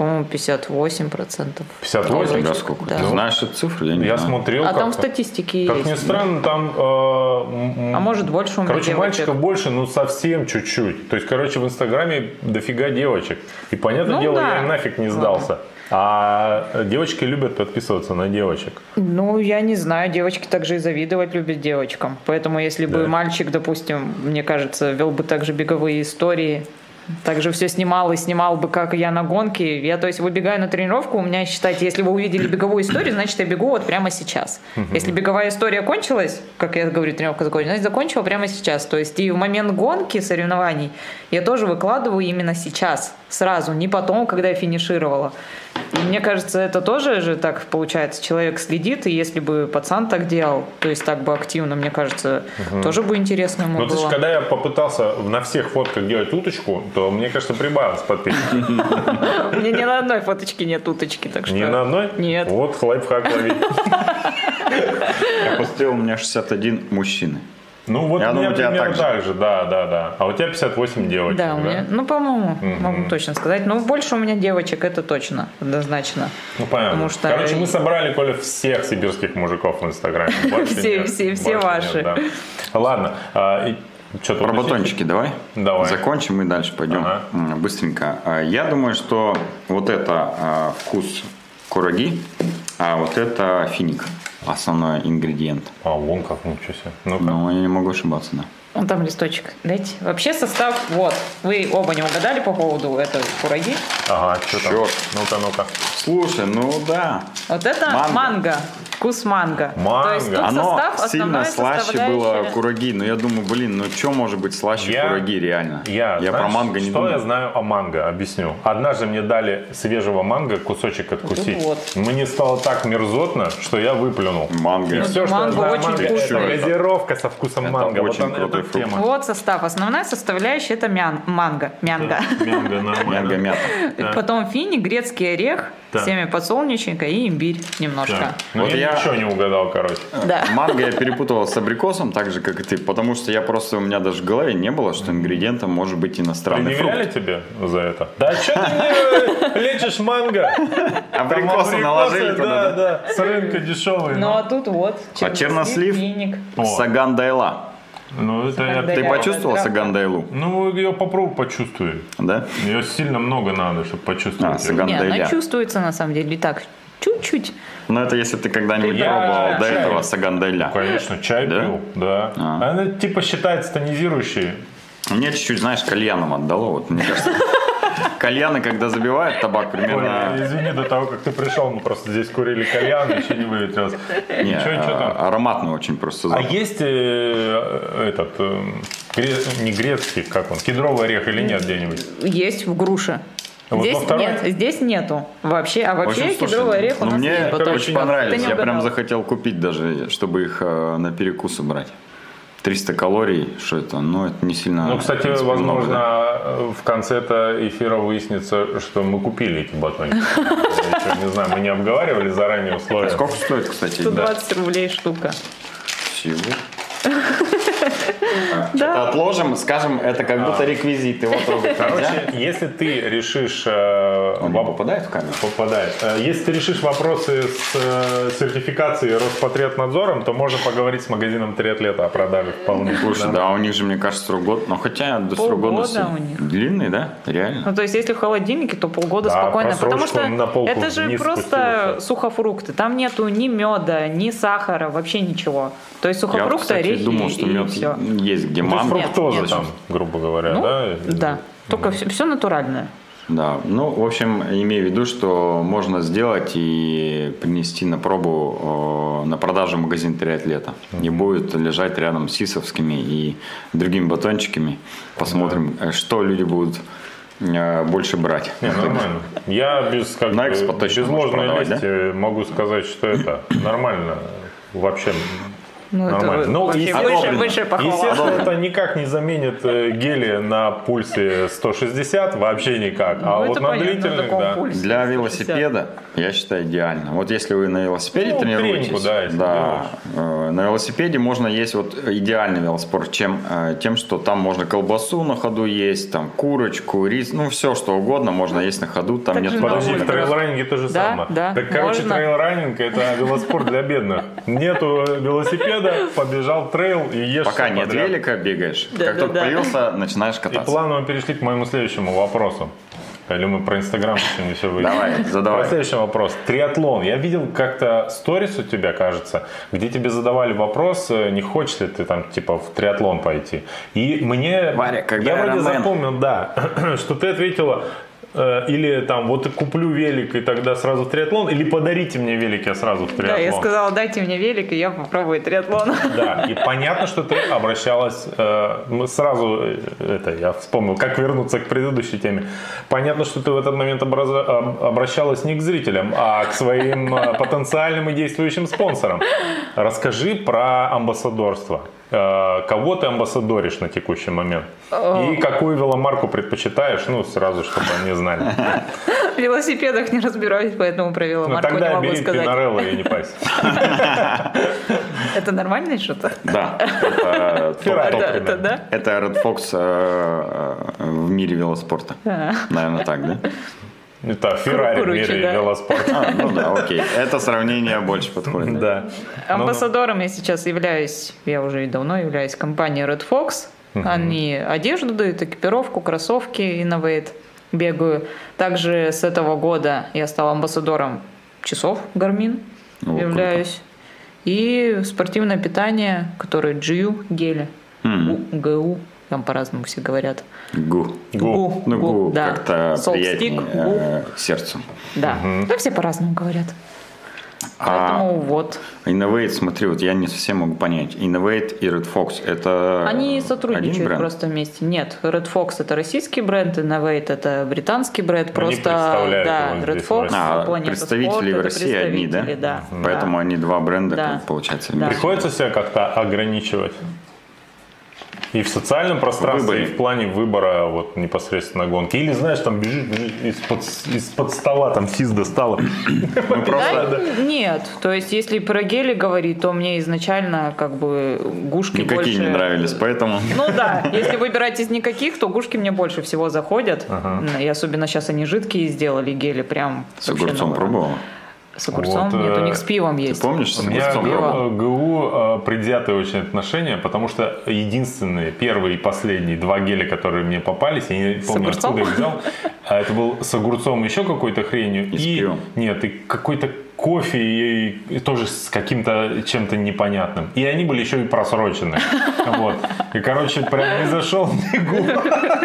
Speaker 1: По-моему, 58 процентов.
Speaker 3: 58?
Speaker 2: Да, сколько?
Speaker 1: да.
Speaker 2: Ты знаешь эту цифру? Я не
Speaker 3: Я
Speaker 2: знаю.
Speaker 3: смотрел
Speaker 1: А там в
Speaker 3: как-то.
Speaker 1: статистике
Speaker 3: Как ни
Speaker 1: есть.
Speaker 3: странно, там... э, м,
Speaker 1: А может больше у меня
Speaker 3: Короче,
Speaker 1: девочек.
Speaker 3: мальчиков больше, ну совсем чуть-чуть. То есть, короче, в Инстаграме дофига девочек. И, понятное
Speaker 1: Ну
Speaker 3: дело,
Speaker 1: да.
Speaker 3: я нафиг не сдался. А девочки любят подписываться на девочек.
Speaker 1: Ну, я не знаю, девочки также и завидовать любят девочкам. Поэтому, если бы
Speaker 3: Да.
Speaker 1: мальчик, допустим, мне кажется, вел бы также беговые истории, также все снимал и снимал бы, как я на гонке. Я, то есть, выбегаю на тренировку, у меня, считайте, если вы увидели беговую историю, значит, я бегу вот прямо сейчас. Если беговая история кончилась, как я говорю, тренировка закончилась, значит, закончила прямо сейчас. То есть, и в момент гонки, соревнований, я тоже выкладываю именно сейчас, сразу, не потом, когда я финишировала. И мне кажется, это тоже же так получается. Человек следит, и если бы пацан так делал, то есть так бы активно, мне кажется, тоже бы интересно ему
Speaker 3: Ну, то есть,
Speaker 1: было.
Speaker 3: когда я попытался на всех фотках делать уточку, то мне, кажется, прибавилось подписчиков.
Speaker 1: У меня ни на одной фоточке нет уточки, так что...
Speaker 3: Не на одной?
Speaker 1: Нет.
Speaker 3: Вот лайфхак ловить.
Speaker 2: Я посмотрел, у меня 61 мужчины.
Speaker 3: Ну, вот
Speaker 2: Я
Speaker 3: у меня
Speaker 2: думаю,
Speaker 3: примерно
Speaker 2: так
Speaker 3: так же, да, да, да. А у тебя 58 девочек,
Speaker 1: Да, у меня, ну, по-моему, могу точно сказать. Ну, больше у меня девочек, это точно, однозначно.
Speaker 3: Ну, понятно.
Speaker 1: Потому что-
Speaker 3: Короче, мы собрали, Коля, всех сибирских мужиков в Инстаграме.
Speaker 1: Все, все, все ваши.
Speaker 3: да. Ладно. а, и что-то
Speaker 2: Про батончики давай.
Speaker 3: Давай.
Speaker 2: Закончим и дальше пойдем
Speaker 3: Ага.
Speaker 2: Быстренько. А, Я думаю, что вот это а, вкус кураги, а вот это финик. Основной ингредиент.
Speaker 3: А, вон как, ничего себе. Ну-ка.
Speaker 2: Но я не могу ошибаться, да.
Speaker 1: Вон там листочек. Дайте. Вообще состав, вот. Вы оба не угадали по поводу этой кураги.
Speaker 3: Ага, что там? Ну-ка, ну-ка.
Speaker 2: Слушай, ну да.
Speaker 1: Вот это
Speaker 2: Манго.
Speaker 1: манго. Вкус манго.
Speaker 3: Манго.
Speaker 1: То есть тут
Speaker 2: Оно
Speaker 1: состав,
Speaker 2: сильно слаще было кураги. Но я думаю, блин, ну что может быть слаще
Speaker 3: Я-
Speaker 2: кураги реально?
Speaker 3: Я,
Speaker 2: про
Speaker 3: знаешь,
Speaker 2: манго не
Speaker 3: что
Speaker 2: думал.
Speaker 3: я знаю о манго? Объясню. Однажды мне дали свежего манго кусочек откусить.
Speaker 1: вот.
Speaker 3: Мне стало так мерзотно, что я выплюнул.
Speaker 2: Манго.
Speaker 3: И все, что я
Speaker 1: манго
Speaker 3: знаю манго, это газировка со вкусом
Speaker 2: Это
Speaker 3: манго.
Speaker 2: очень
Speaker 3: вот
Speaker 2: крутой фрукт.
Speaker 3: тема.
Speaker 1: Вот состав. Основная составляющая это мян, манго. Мянга.
Speaker 3: Манго нормально.
Speaker 2: Манго мята.
Speaker 1: Потом финик, грецкий орех,
Speaker 3: Так.
Speaker 1: семя подсолнечника и имбирь немножко.
Speaker 3: Да. Ну,
Speaker 2: Вот
Speaker 3: я, ничего не угадал, короче.
Speaker 1: Да.
Speaker 2: Манго я перепутал с абрикосом, так же, как и ты, потому что я просто, у меня даже в голове не было, что ингредиентом может быть иностранный
Speaker 3: Предъявляли
Speaker 2: фрукт.
Speaker 3: тебе за это? Да что ты мне лечишь манго?
Speaker 2: Абрикосы наложили
Speaker 3: да,
Speaker 2: туда.
Speaker 3: да, с рынка дешевые.
Speaker 1: Ну а тут вот.
Speaker 2: А чернослив?
Speaker 1: финик.
Speaker 3: О. Ну, это я...
Speaker 2: Ты почувствовал
Speaker 1: да,
Speaker 2: Сагандайлу?
Speaker 3: Ну, ее попробуй почувствуй.
Speaker 2: Да?
Speaker 3: Ее сильно много надо, чтобы почувствовать.
Speaker 2: А, Саган-
Speaker 1: Не, она
Speaker 2: Гандайля.
Speaker 1: чувствуется на самом деле. Так, чуть-чуть.
Speaker 2: Ну, это если ты когда-нибудь
Speaker 3: Я-
Speaker 2: пробовал до
Speaker 3: чай.
Speaker 2: этого Сагандайля.
Speaker 3: Конечно, чай
Speaker 2: Да?
Speaker 3: пил, да.
Speaker 2: А.
Speaker 3: Она типа считается тонизирующей.
Speaker 2: Мне чуть-чуть, знаешь, кальяном отдало, вот мне кажется. Кальяны, когда забивают табак,
Speaker 3: Ой,
Speaker 2: примерно...
Speaker 3: извини, до того, как ты пришел, мы просто здесь курили кальян, еще не выветрилось.
Speaker 2: Не,
Speaker 3: там.
Speaker 2: а, ароматный очень просто
Speaker 3: А
Speaker 2: запах.
Speaker 3: есть э, этот, э, не грецкий, как он, кедровый орех или нет где-нибудь?
Speaker 1: Есть в груше.
Speaker 3: Вот во
Speaker 1: Здесь нет, здесь нету вообще. А вообще
Speaker 2: общем, слушай,
Speaker 1: кедровый орех у
Speaker 2: ну,
Speaker 1: нас
Speaker 2: мне
Speaker 1: есть
Speaker 2: очень
Speaker 1: батончик.
Speaker 2: понравились.
Speaker 1: Ты не
Speaker 2: Я прям захотел купить даже, чтобы их э, на перекус убрать. 300 калорий, что это? Ну, это не сильно...
Speaker 3: Ну, кстати,
Speaker 2: принципе,
Speaker 3: возможно,
Speaker 2: много, да.
Speaker 3: в конце это эфира выяснится, что мы купили эти батончики. Не знаю, мы не обговаривали заранее условия.
Speaker 2: А Сколько стоит, кстати?
Speaker 1: 120 рублей штука.
Speaker 2: Всего? Что-то отложим, скажем, это как будто реквизит. Его трогать.
Speaker 3: Короче, если ты решишь... э,
Speaker 2: Он не попадает в камеру?
Speaker 3: Попадает. Э, Если ты решишь вопросы с э, сертификацией Роспотребнадзором, то можно поговорить с магазином триатлета о продаже вполне.
Speaker 2: Слушай, да, у них же, мне кажется, срок год. Но хотя до срок годности
Speaker 1: у них.
Speaker 2: длинный, да? Реально.
Speaker 1: Ну, то есть, если в холодильнике, то полгода
Speaker 3: Да,
Speaker 1: спокойно. Потому что
Speaker 3: на полку
Speaker 1: это же просто
Speaker 3: спустился.
Speaker 1: сухофрукты. Там нету ни меда, ни сахара, вообще ничего. То есть
Speaker 2: Я,
Speaker 1: сухофрукты,
Speaker 2: кстати,
Speaker 1: орехи
Speaker 2: думал, что мед
Speaker 1: все.
Speaker 2: есть где
Speaker 3: Ну,
Speaker 2: манго.
Speaker 3: фруктоза
Speaker 1: нет.
Speaker 3: там, грубо говоря,
Speaker 1: Ну,
Speaker 3: да?
Speaker 1: да. Только все, натуральное.
Speaker 2: Да, ну, в общем, имею в виду, что можно сделать и принести на пробу э, на продажу в магазин триатлета. И будет лежать рядом с сисовскими и другими батончиками. Посмотрим, э, что люди будут э, больше брать.
Speaker 3: Не, нормально. Я без, как
Speaker 2: На
Speaker 3: бы,
Speaker 2: экспо точно
Speaker 3: без ложной лести могу сказать, что это нормально. Вообще
Speaker 1: Ну,
Speaker 3: нормально.
Speaker 1: это
Speaker 3: Ну,
Speaker 1: вообще выше, выше похвала.
Speaker 3: Естественно, это никак не заменит э, гели на пульсе 160, вообще никак.
Speaker 1: Ну,
Speaker 3: а вот на
Speaker 1: понятно,
Speaker 3: длительных, да.
Speaker 1: пульсе.
Speaker 2: Для
Speaker 1: 160.
Speaker 2: велосипеда, я считаю, идеально. Вот если вы на велосипеде
Speaker 3: Ну,
Speaker 2: тренируетесь,
Speaker 3: тренинку, да, если
Speaker 2: э, на велосипеде можно есть вот идеальный велоспорт, чем, э, тем, что там можно колбасу на ходу есть, там курочку, рис, ну все что угодно можно есть на ходу, там
Speaker 1: Так
Speaker 2: нет
Speaker 1: же
Speaker 3: Подожди, в трейл-раннинге то же
Speaker 1: Да,
Speaker 3: самое.
Speaker 1: да,
Speaker 3: так, короче, трейл-раннинг это велоспорт для бедных. Нету велосипеда, побежал в трейл и ешь
Speaker 2: Пока нет
Speaker 3: подряд.
Speaker 2: велика, бегаешь.
Speaker 1: Да,
Speaker 2: как
Speaker 1: да,
Speaker 2: только
Speaker 1: да.
Speaker 2: появился, начинаешь
Speaker 3: И
Speaker 2: кататься.
Speaker 3: плавно мы перешли к моему следующему вопросу. Или мы про Инстаграм не все выяснили.
Speaker 2: Давай, задавай.
Speaker 3: Про следующий вопрос. Триатлон. Я видел как-то сторис у тебя, кажется, где тебе задавали вопрос, э, не хочешь ли ты там типа в триатлон пойти. И мне...
Speaker 2: Варя, когда
Speaker 3: я вроде запомнил, да, что ты ответила, или там, вот куплю велик и тогда сразу в триатлон, или подарите мне велик, я сразу в триатлон.
Speaker 1: Да, я сказала, дайте мне велик, и я попробую триатлон.
Speaker 3: Да, и понятно, что ты обращалась, э, мы сразу, э, это я вспомнил, как вернуться к предыдущей теме. Понятно, что ты в этот момент обращалась не к зрителям, а к своим э, потенциальным и действующим спонсорам. Расскажи про амбассадорство. Э, Кого ты амбассадоришь на текущий момент? И какую веломарку предпочитаешь? Ну, сразу, чтобы они знали.
Speaker 1: В велосипедах не разбираюсь, поэтому про
Speaker 3: Ну,
Speaker 1: веломарку не
Speaker 3: тогда
Speaker 1: могу
Speaker 3: бери
Speaker 1: сказать.
Speaker 3: Пинарелло и не пайся.
Speaker 1: Это нормальное что-то?
Speaker 2: Да, это
Speaker 1: да?
Speaker 2: Это Red Fox э, э, в мире велоспорта.
Speaker 1: А.
Speaker 2: Наверное, так, да?
Speaker 3: Это Феррари в мире
Speaker 1: да.
Speaker 3: велоспорта.
Speaker 2: А, ну да, окей. Это сравнение больше подходит.
Speaker 3: Да.
Speaker 1: Амбассадором я сейчас являюсь, я уже и давно являюсь компанией Red Fox. Они одежду дают, экипировку, кроссовки Innovate бегаю. Также с этого года я стал амбассадором часов Garmin являюсь. И спортивное питание, которое GU гели. ГУ, там по-разному все говорят.
Speaker 2: Гу.
Speaker 3: Гу.
Speaker 2: Ну, гу
Speaker 1: да.
Speaker 2: как-то приятнее э, сердцу.
Speaker 1: Да, да все по-разному говорят.
Speaker 2: А
Speaker 1: Поэтому вот.
Speaker 2: Innovate, смотри, вот я не совсем могу понять. Innovate и Red Fox это
Speaker 1: Они
Speaker 2: один
Speaker 1: сотрудничают
Speaker 2: бренд?
Speaker 1: просто вместе. Нет, Red Fox это российский бренд, Innovate это британский бренд. Просто
Speaker 3: представляют
Speaker 1: да,
Speaker 3: его
Speaker 1: Red Fox.
Speaker 2: А,
Speaker 1: Планета
Speaker 2: представители
Speaker 1: Спорт,
Speaker 2: в России одни, да?
Speaker 1: представители, да?
Speaker 2: Поэтому
Speaker 1: да.
Speaker 2: они два бренда,
Speaker 1: Да.
Speaker 2: как получается, вместе.
Speaker 3: Приходится себя как-то ограничивать. И в социальном пространстве,
Speaker 2: выборе.
Speaker 3: и в плане выбора вот непосредственно гонки. Или, знаешь, там бежишь, бежишь из-под, из-под стола, там физ достала.
Speaker 1: Нет, то есть если про гели говорить, то мне изначально как бы гушки
Speaker 2: никакие
Speaker 1: больше...
Speaker 2: не нравились, поэтому...
Speaker 1: Ну да, если выбирать из никаких, то гушки мне больше всего заходят. И особенно сейчас они жидкие сделали гели, прям
Speaker 2: С огурцом
Speaker 1: на ура.
Speaker 2: пробовал?
Speaker 1: С огурцом?
Speaker 3: Вот,
Speaker 1: Нет, у
Speaker 3: э,
Speaker 1: них с пивом
Speaker 2: Ты
Speaker 1: есть.
Speaker 2: помнишь, с
Speaker 3: У меня
Speaker 2: огурцом
Speaker 1: пиво.
Speaker 2: пробовал?
Speaker 3: к ГУ э, предвзятые очень отношения, потому что единственные, первые и последние два геля, которые мне попались, я не помню,
Speaker 1: огурцом?
Speaker 3: откуда их взял, а это был с огурцом еще какой-то хренью.
Speaker 2: И с пивом.
Speaker 3: Нет, и какой-то кофе и, и тоже с каким-то чем-то непонятным. И они были еще и просрочены. Вот. И, короче, прям не зашел в бегу.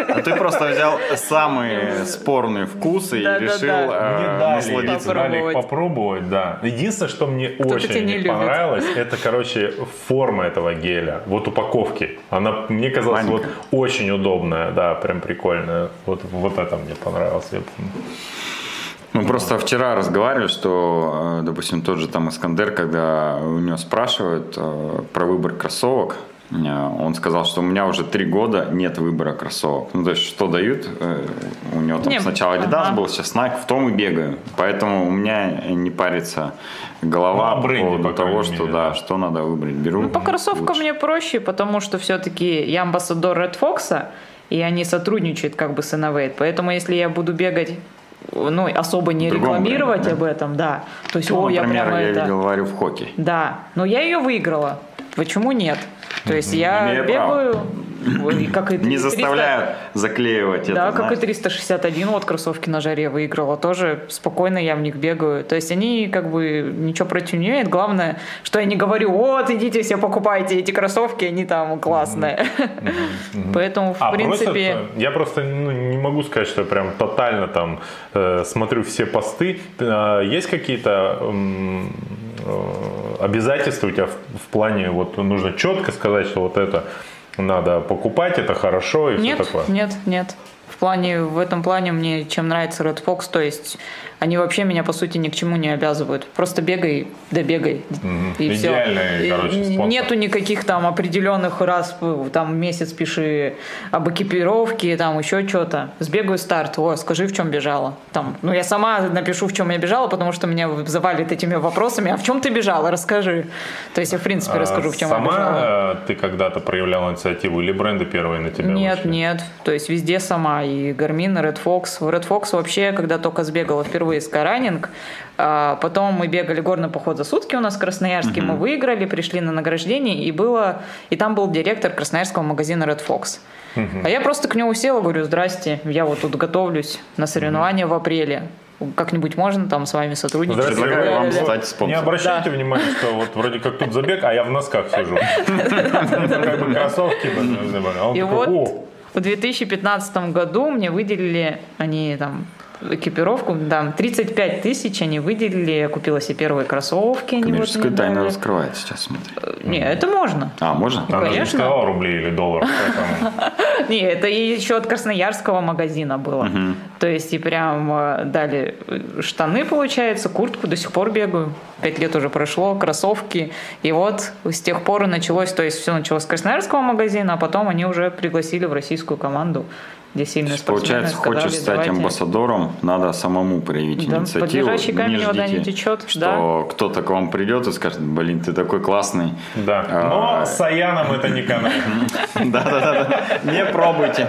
Speaker 2: А ты просто взял самые спорные вкусы и решил э,
Speaker 3: дали,
Speaker 2: насладиться.
Speaker 3: дали
Speaker 1: Попробовать.
Speaker 3: да. Единственное, что мне очень
Speaker 1: не
Speaker 3: понравилось, это, короче, форма этого геля. Вот упаковки. Она, мне казалась, вот очень удобная, да, прям прикольная. Вот, вот это мне понравилось. я помню.
Speaker 2: Мы просто вчера разговаривали, что, э, допустим, тот же там Искандер, когда у него спрашивают э, про выбор кроссовок, э, он сказал, что у меня уже три года нет выбора кроссовок. Ну, то есть, что дают? У него там
Speaker 1: Не,
Speaker 2: сначала Adidas
Speaker 1: ага.
Speaker 2: был, сейчас Nike, в том и бегаю. Поэтому у меня не парится голова
Speaker 3: Ну,
Speaker 2: по
Speaker 3: бренде,
Speaker 2: поводу
Speaker 3: по
Speaker 2: того, что
Speaker 3: мере,
Speaker 2: да,
Speaker 3: да.
Speaker 2: что надо выбрать. Беру.
Speaker 1: Ну, по кроссовкам
Speaker 2: лучше.
Speaker 1: мне проще, потому что все-таки я амбассадор Red Fox, и они сотрудничают как бы с Innovate. Поэтому если я буду бегать ну, особо не
Speaker 2: другом
Speaker 1: рекламировать
Speaker 2: да?
Speaker 1: об этом, да. То есть,
Speaker 2: Ну,
Speaker 1: о, я
Speaker 2: например,
Speaker 1: прямо
Speaker 2: я
Speaker 1: это...
Speaker 2: видел Варю в хоккей.
Speaker 1: Да, но я ее выиграла. Почему нет? То есть я
Speaker 2: Имею
Speaker 1: бегаю, и как и
Speaker 2: Не
Speaker 1: 300
Speaker 2: заставляют заклеивать
Speaker 1: Да,
Speaker 2: это,
Speaker 1: как и
Speaker 2: знаешь.
Speaker 1: 361, вот кроссовки на жаре выиграла, тоже спокойно я в них бегаю. То есть они как бы ничего против не имеют. Главное, что я не говорю, вот, идите все покупайте эти кроссовки, они там классные. Поэтому, в
Speaker 3: А
Speaker 1: принципе...
Speaker 3: просто, я просто ну, не могу сказать, что я прям тотально там э, смотрю все посты. А, есть какие-то э, обязательства у тебя в, в плане, вот нужно четко сказать, что вот это надо покупать, это хорошо и
Speaker 1: Нет,
Speaker 3: все такое?
Speaker 1: нет, нет. В плане, в этом плане мне чем нравится Red Fox, то есть они вообще меня по сути ни к чему не обязывают. Просто бегай, да бегай. И всё.
Speaker 3: Идеальный,
Speaker 1: И
Speaker 3: короче, спонсор.
Speaker 1: Нету никаких там определенных раз там месяц пиши об экипировке, там еще что-то. Сбегаю старт, о, скажи, в чем бежала. Там, ну я сама напишу, в чем я бежала, потому что меня завалит этими вопросами. А в чем ты бежала? Расскажи. То есть я в принципе
Speaker 3: А
Speaker 1: расскажу, в чем я бежала.
Speaker 3: Сама э, ты когда-то проявляла инициативу или бренды первые на тебя
Speaker 1: Нет,
Speaker 3: вышли?
Speaker 1: нет. То есть везде сама. И Garmin, и Red Fox. В Red Fox вообще, когда только сбегала впервые Skyrunning, а потом мы бегали горный поход за сутки у нас в Красноярске, мы выиграли, пришли на награждение, и было, и там был директор красноярского магазина Red Fox. А я просто к нему села, говорю, здрасте, я вот тут готовлюсь на соревнования в апреле. Как-нибудь можно там с вами сотрудничать?
Speaker 2: Предлагаю вам стать
Speaker 3: Не
Speaker 2: спонсором.
Speaker 3: обращайте внимания, что вот вроде как тут забег, а я в носках сижу. Как бы кроссовки. А
Speaker 1: И вот
Speaker 3: «О,
Speaker 1: в 2015 году мне выделили, они там экипировку, там 35 тысяч они выделили, я купила себе первые кроссовки. Они вот дали.
Speaker 2: раскрывает сейчас, смотри.
Speaker 1: Не, это можно.
Speaker 2: А, можно?
Speaker 3: Она же не
Speaker 1: конечно.
Speaker 3: сказала рублей или долларов. поэтому-
Speaker 1: Не, это и еще от красноярского магазина было. То есть и прям э, дали э, штаны, получается, куртку, до сих пор бегаю. Пять лет уже прошло, кроссовки. И вот с тех пор и началось, то есть все началось с красноярского магазина, а потом они уже пригласили в российскую команду, где сильные спортсмены
Speaker 2: получается,
Speaker 1: сказали,
Speaker 2: хочешь стать
Speaker 1: «Давайте».
Speaker 2: амбассадором, надо самому проявить
Speaker 1: Да,
Speaker 2: инициативу.
Speaker 1: подлежащий камень
Speaker 2: не
Speaker 1: вода не течет,
Speaker 2: что кто-то к вам придет и скажет, блин, ты такой классный.
Speaker 3: Да.
Speaker 2: А,
Speaker 3: Но с Аяном это не канает.
Speaker 2: Да-да-да, не пробуйте.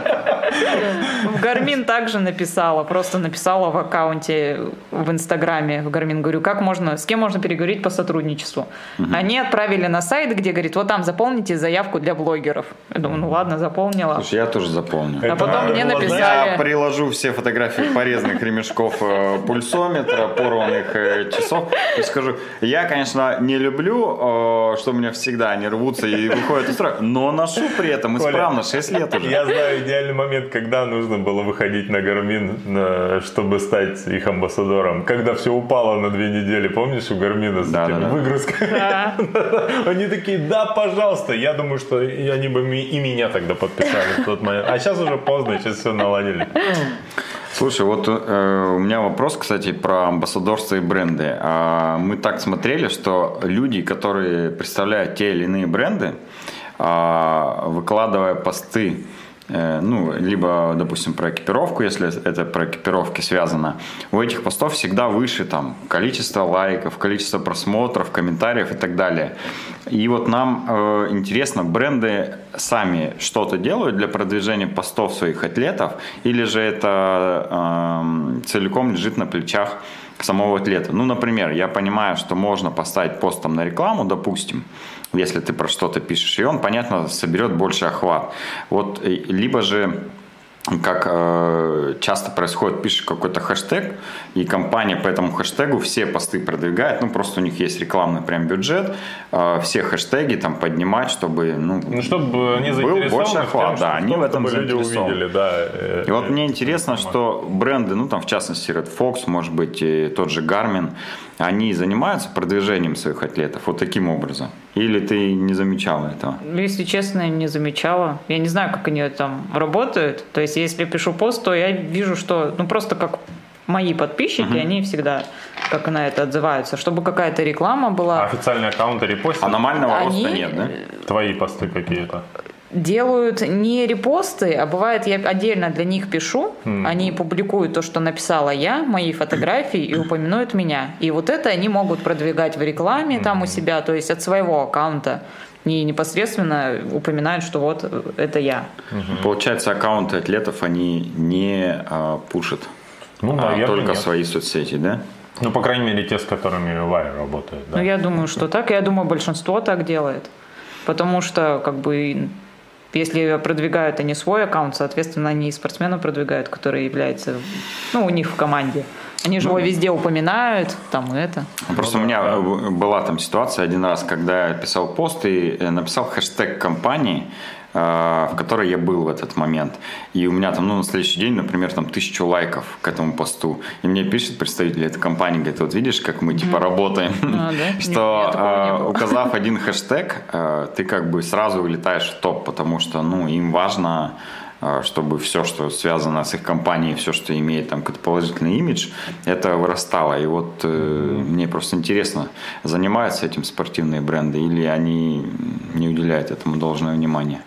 Speaker 1: В Гармин также написала, просто написала в аккаунте в Инстаграме, в Гармин, говорю, как можно, с кем можно переговорить по сотрудничеству. Они отправили на сайт, где говорит, вот там заполните заявку для блогеров. Я думаю, ну ладно, заполнила.
Speaker 2: Слушай, я тоже запомню.
Speaker 3: Это
Speaker 1: потом мне написали-
Speaker 2: Я приложу все фотографии порезанных ремешков э, пульсометра, порванных э, часов и скажу, я, конечно, не люблю, э, что у меня всегда они рвутся и выходят из строя, но ношу при этом исправно 6 лет уже.
Speaker 3: Я знаю идеальный момент, когда нужно было выходить на Гармин, чтобы стать их амбассадором. Когда все упало на две недели, помнишь, у Гармина с
Speaker 2: Да,
Speaker 3: этими
Speaker 2: да, да.
Speaker 3: выгрузками?
Speaker 1: Да.
Speaker 3: Они такие, да, пожалуйста. Я думаю, что они бы и меня тогда подписали в тот момент. А сейчас уже поздно, сейчас все наладили.
Speaker 2: Слушай, вот э, у меня вопрос, кстати, про амбассадорство и бренды. А, мы так смотрели, что люди, которые представляют те или иные бренды, а, выкладывая посты, ну, либо, допустим, про экипировку, если это про экипировки связано, у этих постов всегда выше там количество лайков, количество просмотров, комментариев и так далее. И вот нам э, интересно, бренды сами что-то делают для продвижения постов своих атлетов, или же это эм, целиком лежит на плечах самого атлета. Ну, например, я понимаю, что можно поставить пост там на рекламу, допустим, если ты про что-то пишешь, и он, понятно, соберет больше охват. Вот, э, либо же как э, часто происходит, пишешь какой-то хэштег, и компания по этому хэштегу все посты продвигает, ну просто у них есть рекламный прям бюджет, э, все хэштеги там поднимать, чтобы, ну,
Speaker 3: Ну, чтобы они
Speaker 2: был больше охват,
Speaker 3: тем,
Speaker 2: да, они в этом
Speaker 3: люди увидели, да. э,
Speaker 2: И вот
Speaker 3: э,
Speaker 2: мне интересно, что бренды, ну там в частности Red Fox, может быть, и тот же Garmin, они занимаются продвижением своих атлетов вот таким образом? Или ты не замечала этого?
Speaker 1: Если честно, я не замечала. Я не знаю, как они там работают. То есть, если я пишу пост, то я вижу, что, ну, просто как мои подписчики, они всегда как на это отзываются. Чтобы какая-то реклама
Speaker 3: А
Speaker 1: была,
Speaker 3: официальные аккаунты репостят
Speaker 2: Аномального
Speaker 1: Они-
Speaker 2: роста нет, да?
Speaker 3: твои посты какие-то.
Speaker 1: Делают не репосты, а бывает, я отдельно для них пишу, они публикуют то, что написала я, мои фотографии, и упомянут меня. И вот это они могут продвигать в рекламе там у себя, то есть от своего аккаунта. И непосредственно упоминают, что вот э, это я.
Speaker 2: Получается, аккаунты атлетов, они не а, пушат,
Speaker 3: Ну,
Speaker 2: а
Speaker 3: наверное,
Speaker 2: только
Speaker 3: нет.
Speaker 2: свои соцсети, да?
Speaker 3: Ну, по крайней мере, те, с которыми Варя работает. Да.
Speaker 1: Ну, я думаю, что так. Я думаю, большинство так делает. Потому что, как бы, если продвигают они свой аккаунт, соответственно, они и спортсмена продвигают, который является, ну, у них в команде. Они же его везде упоминают, там и это.
Speaker 2: Просто у меня э, была там ситуация один раз, когда я писал пост и э, написал хэштег компании, в которой я был в этот момент. И у меня там, ну, на следующий день, например, там тысячу лайков к этому посту. И мне пишет представитель этой компании, говорит, вот видишь, как мы типа работаем.
Speaker 1: А?
Speaker 2: Что э, указав один хэштег, э, ты как бы сразу вылетаешь в топ, потому что, ну, им важно э, чтобы все, что связано с их компанией, все, что имеет там какой-то положительный имидж, это вырастало. И вот э, мне просто интересно, занимаются этим спортивные бренды или они не уделяют этому должное внимание.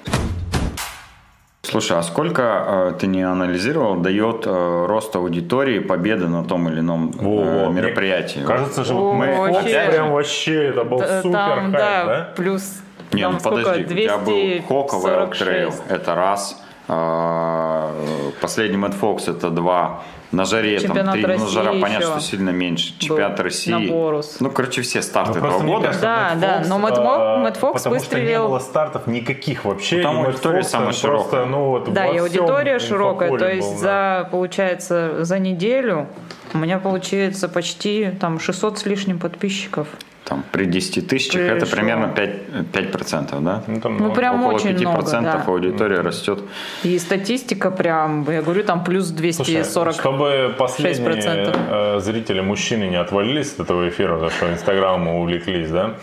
Speaker 2: Слушай, а сколько э, ты не анализировал, дает э, рост аудитории победы на том или ином э, мероприятии?
Speaker 3: Кажется, что
Speaker 1: О,
Speaker 3: мы
Speaker 1: вообще.
Speaker 3: прям вообще это был
Speaker 1: Т-
Speaker 3: супер
Speaker 1: там,
Speaker 3: хайп,
Speaker 1: да,
Speaker 3: да?
Speaker 1: плюс
Speaker 2: Не,
Speaker 1: там
Speaker 2: ну
Speaker 1: сколько?
Speaker 2: подожди, у тебя был
Speaker 1: 246.
Speaker 2: Trail, это раз. А, Последний Mad Fox это два. На жаре там
Speaker 1: Чемпионат
Speaker 2: три. Ну,
Speaker 1: России
Speaker 2: жара понятно, что сильно меньше. Чемпионат России.
Speaker 1: на Борус.
Speaker 2: Ну, короче, все старты
Speaker 3: Ну,
Speaker 2: этого года.
Speaker 3: кажется,
Speaker 1: Да,
Speaker 3: Mad
Speaker 1: да, но Mo-
Speaker 3: а,
Speaker 1: Mad Fox
Speaker 3: потому что не
Speaker 1: выстрелил-
Speaker 3: было стартов никаких вообще.
Speaker 2: Ну, там аудитория
Speaker 3: Fox,
Speaker 2: самая широкая.
Speaker 3: Просто, ну, вот
Speaker 1: Да, и аудитория широкая, то есть
Speaker 3: был, да.
Speaker 1: за, получается, за неделю у меня получается почти там 600 с лишним подписчиков.
Speaker 2: Там, при 10 тысячах это примерно 5%, 5% да?
Speaker 3: Ну, там,
Speaker 1: Ну,
Speaker 3: ну,
Speaker 1: прям
Speaker 2: Около
Speaker 1: очень
Speaker 2: 5%
Speaker 1: много, да.
Speaker 2: аудитория растет.
Speaker 1: И статистика прям, я говорю, там плюс
Speaker 3: Слушай,
Speaker 1: 240.
Speaker 3: чтобы последние
Speaker 1: 6%.
Speaker 3: э, зрители мужчины не отвалились от этого эфира, за что Инстаграмом увлеклись, да?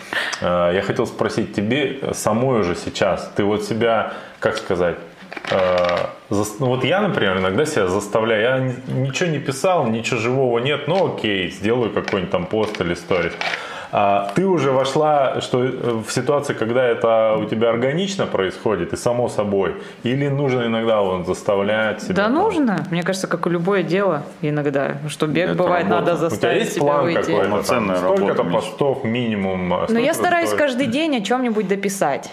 Speaker 3: э, я хотел спросить тебе самой уже сейчас, ты вот себя, как сказать, э, ну вот я, например, иногда себя заставляю, я ни- ничего не писал, ничего живого нет, ну окей, сделаю какой-нибудь там пост или сторис. А ты уже вошла что, э, в ситуацию, когда это у тебя органично происходит и само собой? Или нужно иногда вот заставлять себя?
Speaker 1: Да
Speaker 3: там?
Speaker 1: нужно, мне кажется, как и любое дело иногда, что бег
Speaker 2: Это
Speaker 1: бывает
Speaker 2: работа.
Speaker 1: надо
Speaker 2: тебя
Speaker 3: У тебя
Speaker 1: заставить
Speaker 3: есть
Speaker 1: себя
Speaker 3: план
Speaker 1: выйти.
Speaker 2: Полноценная
Speaker 3: Сколько-то
Speaker 2: работа, Миш.
Speaker 3: постов минимум? а
Speaker 1: Но я стараюсь
Speaker 3: стоит?
Speaker 1: каждый день о чем-нибудь дописать.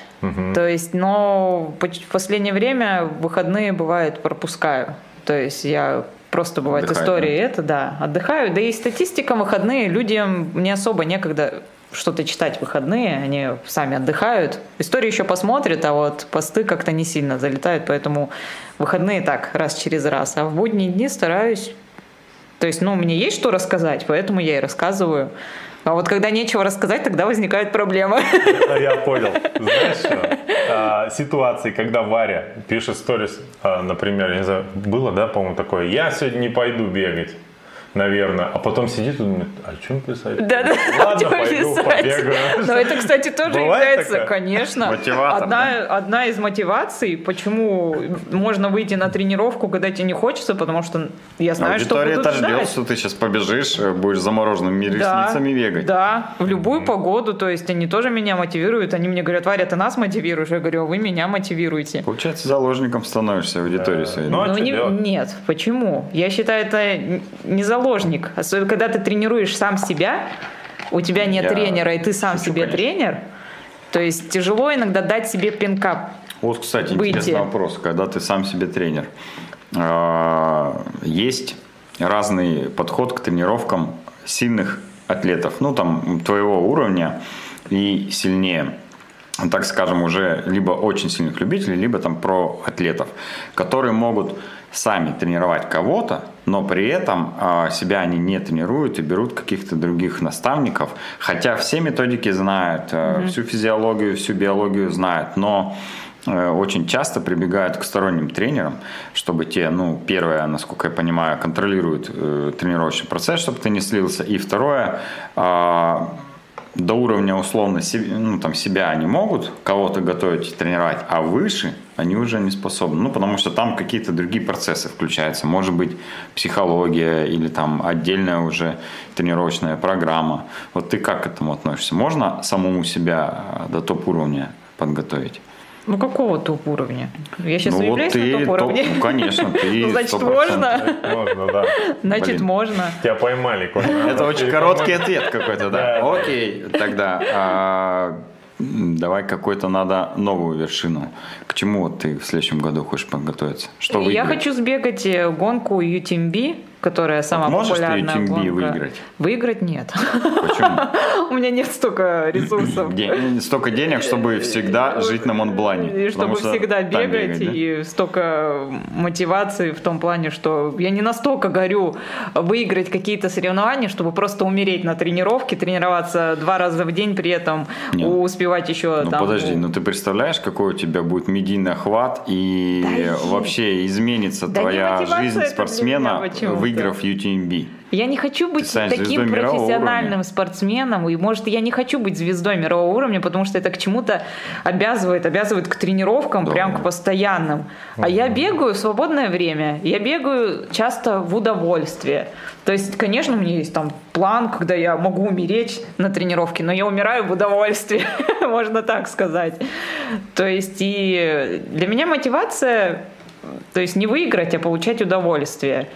Speaker 1: То есть, но в последнее время выходные бывает пропускаю. То есть я просто бывает
Speaker 2: Отдыхаю,
Speaker 1: истории это, да, отдыхаю. Да и статистика выходные, людям не особо некогда что-то читать в выходные, они сами отдыхают. Истории еще посмотрят, а вот посты как-то не сильно залетают, поэтому выходные так, раз через раз. А в будние дни стараюсь то есть, ну, мне есть что рассказать, поэтому я и рассказываю. А вот когда нечего рассказать, тогда возникают проблемы.
Speaker 3: Я понял. Знаешь, что? А, ситуации, когда Варя пишет сторис, а, например, не знаю, было, да, по-моему, такое, я сегодня не пойду бегать. Наверное. А потом сидит и думает, а о чем писать?
Speaker 1: Да, да,
Speaker 3: Ладно, пойду побегаю.
Speaker 1: Но это, кстати, тоже
Speaker 3: Бывает
Speaker 1: является,
Speaker 3: такое?
Speaker 1: конечно,
Speaker 2: Мотиватор,
Speaker 1: одна, одна из мотиваций, почему можно выйти на тренировку, когда тебе не хочется, потому что я знаю, что
Speaker 2: Аудитория
Speaker 1: будут
Speaker 2: это ждет,
Speaker 1: ждать.
Speaker 2: что ты сейчас побежишь, э, будешь замороженными
Speaker 1: Да,
Speaker 2: ресницами бегать.
Speaker 1: Да, в любую погоду, то есть они тоже меня мотивируют, они мне говорят, Варя, ты нас мотивируешь? Я говорю, «А вы меня мотивируете.
Speaker 2: Получается, заложником становишься аудитории своей.
Speaker 3: ну, а
Speaker 1: Ну,
Speaker 3: что
Speaker 1: не- нет, почему? Я считаю, это не заложник. Особенно, когда ты тренируешь сам себя, у тебя нет
Speaker 2: Я
Speaker 1: тренера, и ты сам
Speaker 2: шучу,
Speaker 1: себе
Speaker 2: конечно.
Speaker 1: тренер, то есть тяжело иногда дать себе пинка.
Speaker 2: Вот, кстати,
Speaker 1: Выйти.
Speaker 2: интересный вопрос. Когда ты сам себе тренер, а, есть разный подход к тренировкам сильных атлетов, ну, там, твоего уровня и сильнее. так скажем, уже либо очень сильных любителей, либо там про атлетов, которые могут сами тренировать кого-то, но при этом э, себя они не тренируют и берут каких-то других наставников, хотя все методики знают, mm-hmm. всю физиологию, всю биологию знают, но э, очень часто прибегают к сторонним тренерам, чтобы те, ну, первое, насколько я понимаю, контролируют э, тренировочный процесс, чтобы ты не слился, и второе, э, до уровня условно ну, там, себя они могут кого-то готовить, тренировать, а выше они уже не способны. Ну, потому что там какие-то другие процессы включаются. Может быть, психология или там отдельная уже тренировочная программа. Вот ты как к этому относишься? Можно самому себя до топ-уровня подготовить?
Speaker 1: Ну, какого топ-уровня? Я сейчас
Speaker 2: ну,
Speaker 1: являюсь
Speaker 2: вот ты
Speaker 1: на топ-уровне?
Speaker 2: Топ, ну, конечно, ты
Speaker 1: Ну, значит, можно?
Speaker 3: Можно, да.
Speaker 1: Значит,
Speaker 2: Блин.
Speaker 1: можно.
Speaker 3: Тебя поймали, Коля.
Speaker 2: Это очень короткий ответ какой-то, да? Окей, тогда а, давай какой-то надо новую вершину. К чему вот ты в следующем году хочешь подготовиться? Что
Speaker 1: Я хочу сбегать э, гонку UTMB, которая самая
Speaker 2: можешь ты
Speaker 1: популярная
Speaker 2: UTMB
Speaker 1: гонка.
Speaker 2: выиграть?
Speaker 1: Выиграть нет.
Speaker 2: Почему?
Speaker 1: У меня нет столько ресурсов.
Speaker 2: Ден- Столько денег, чтобы всегда жить на Монблане.
Speaker 1: И чтобы всегда бегать, и столько мотивации в том плане, что я не настолько горю выиграть какие-то соревнования, чтобы просто умереть на тренировке, тренироваться два раза в день, при этом успевать еще
Speaker 2: Ну
Speaker 1: там...
Speaker 2: подожди, ну ты представляешь, какой у тебя будет медийный охват и вообще изменится твоя жизнь спортсмена,
Speaker 1: меня
Speaker 2: выиграв UTMB.
Speaker 1: Я не хочу быть таким профессиональным спортсменом, и может я не хочу быть звездой мирового уровня, потому что это к чему-то обязывает, обязывает к тренировкам,
Speaker 2: Да.
Speaker 1: прям к постоянным. А я бегаю в свободное время, я бегаю часто в удовольствие. То есть, конечно, у меня есть там план, когда я могу умереть на тренировке, но я умираю в удовольствии, можно так сказать. То есть, и для меня мотивация, то есть не выиграть, а получать удовольствие.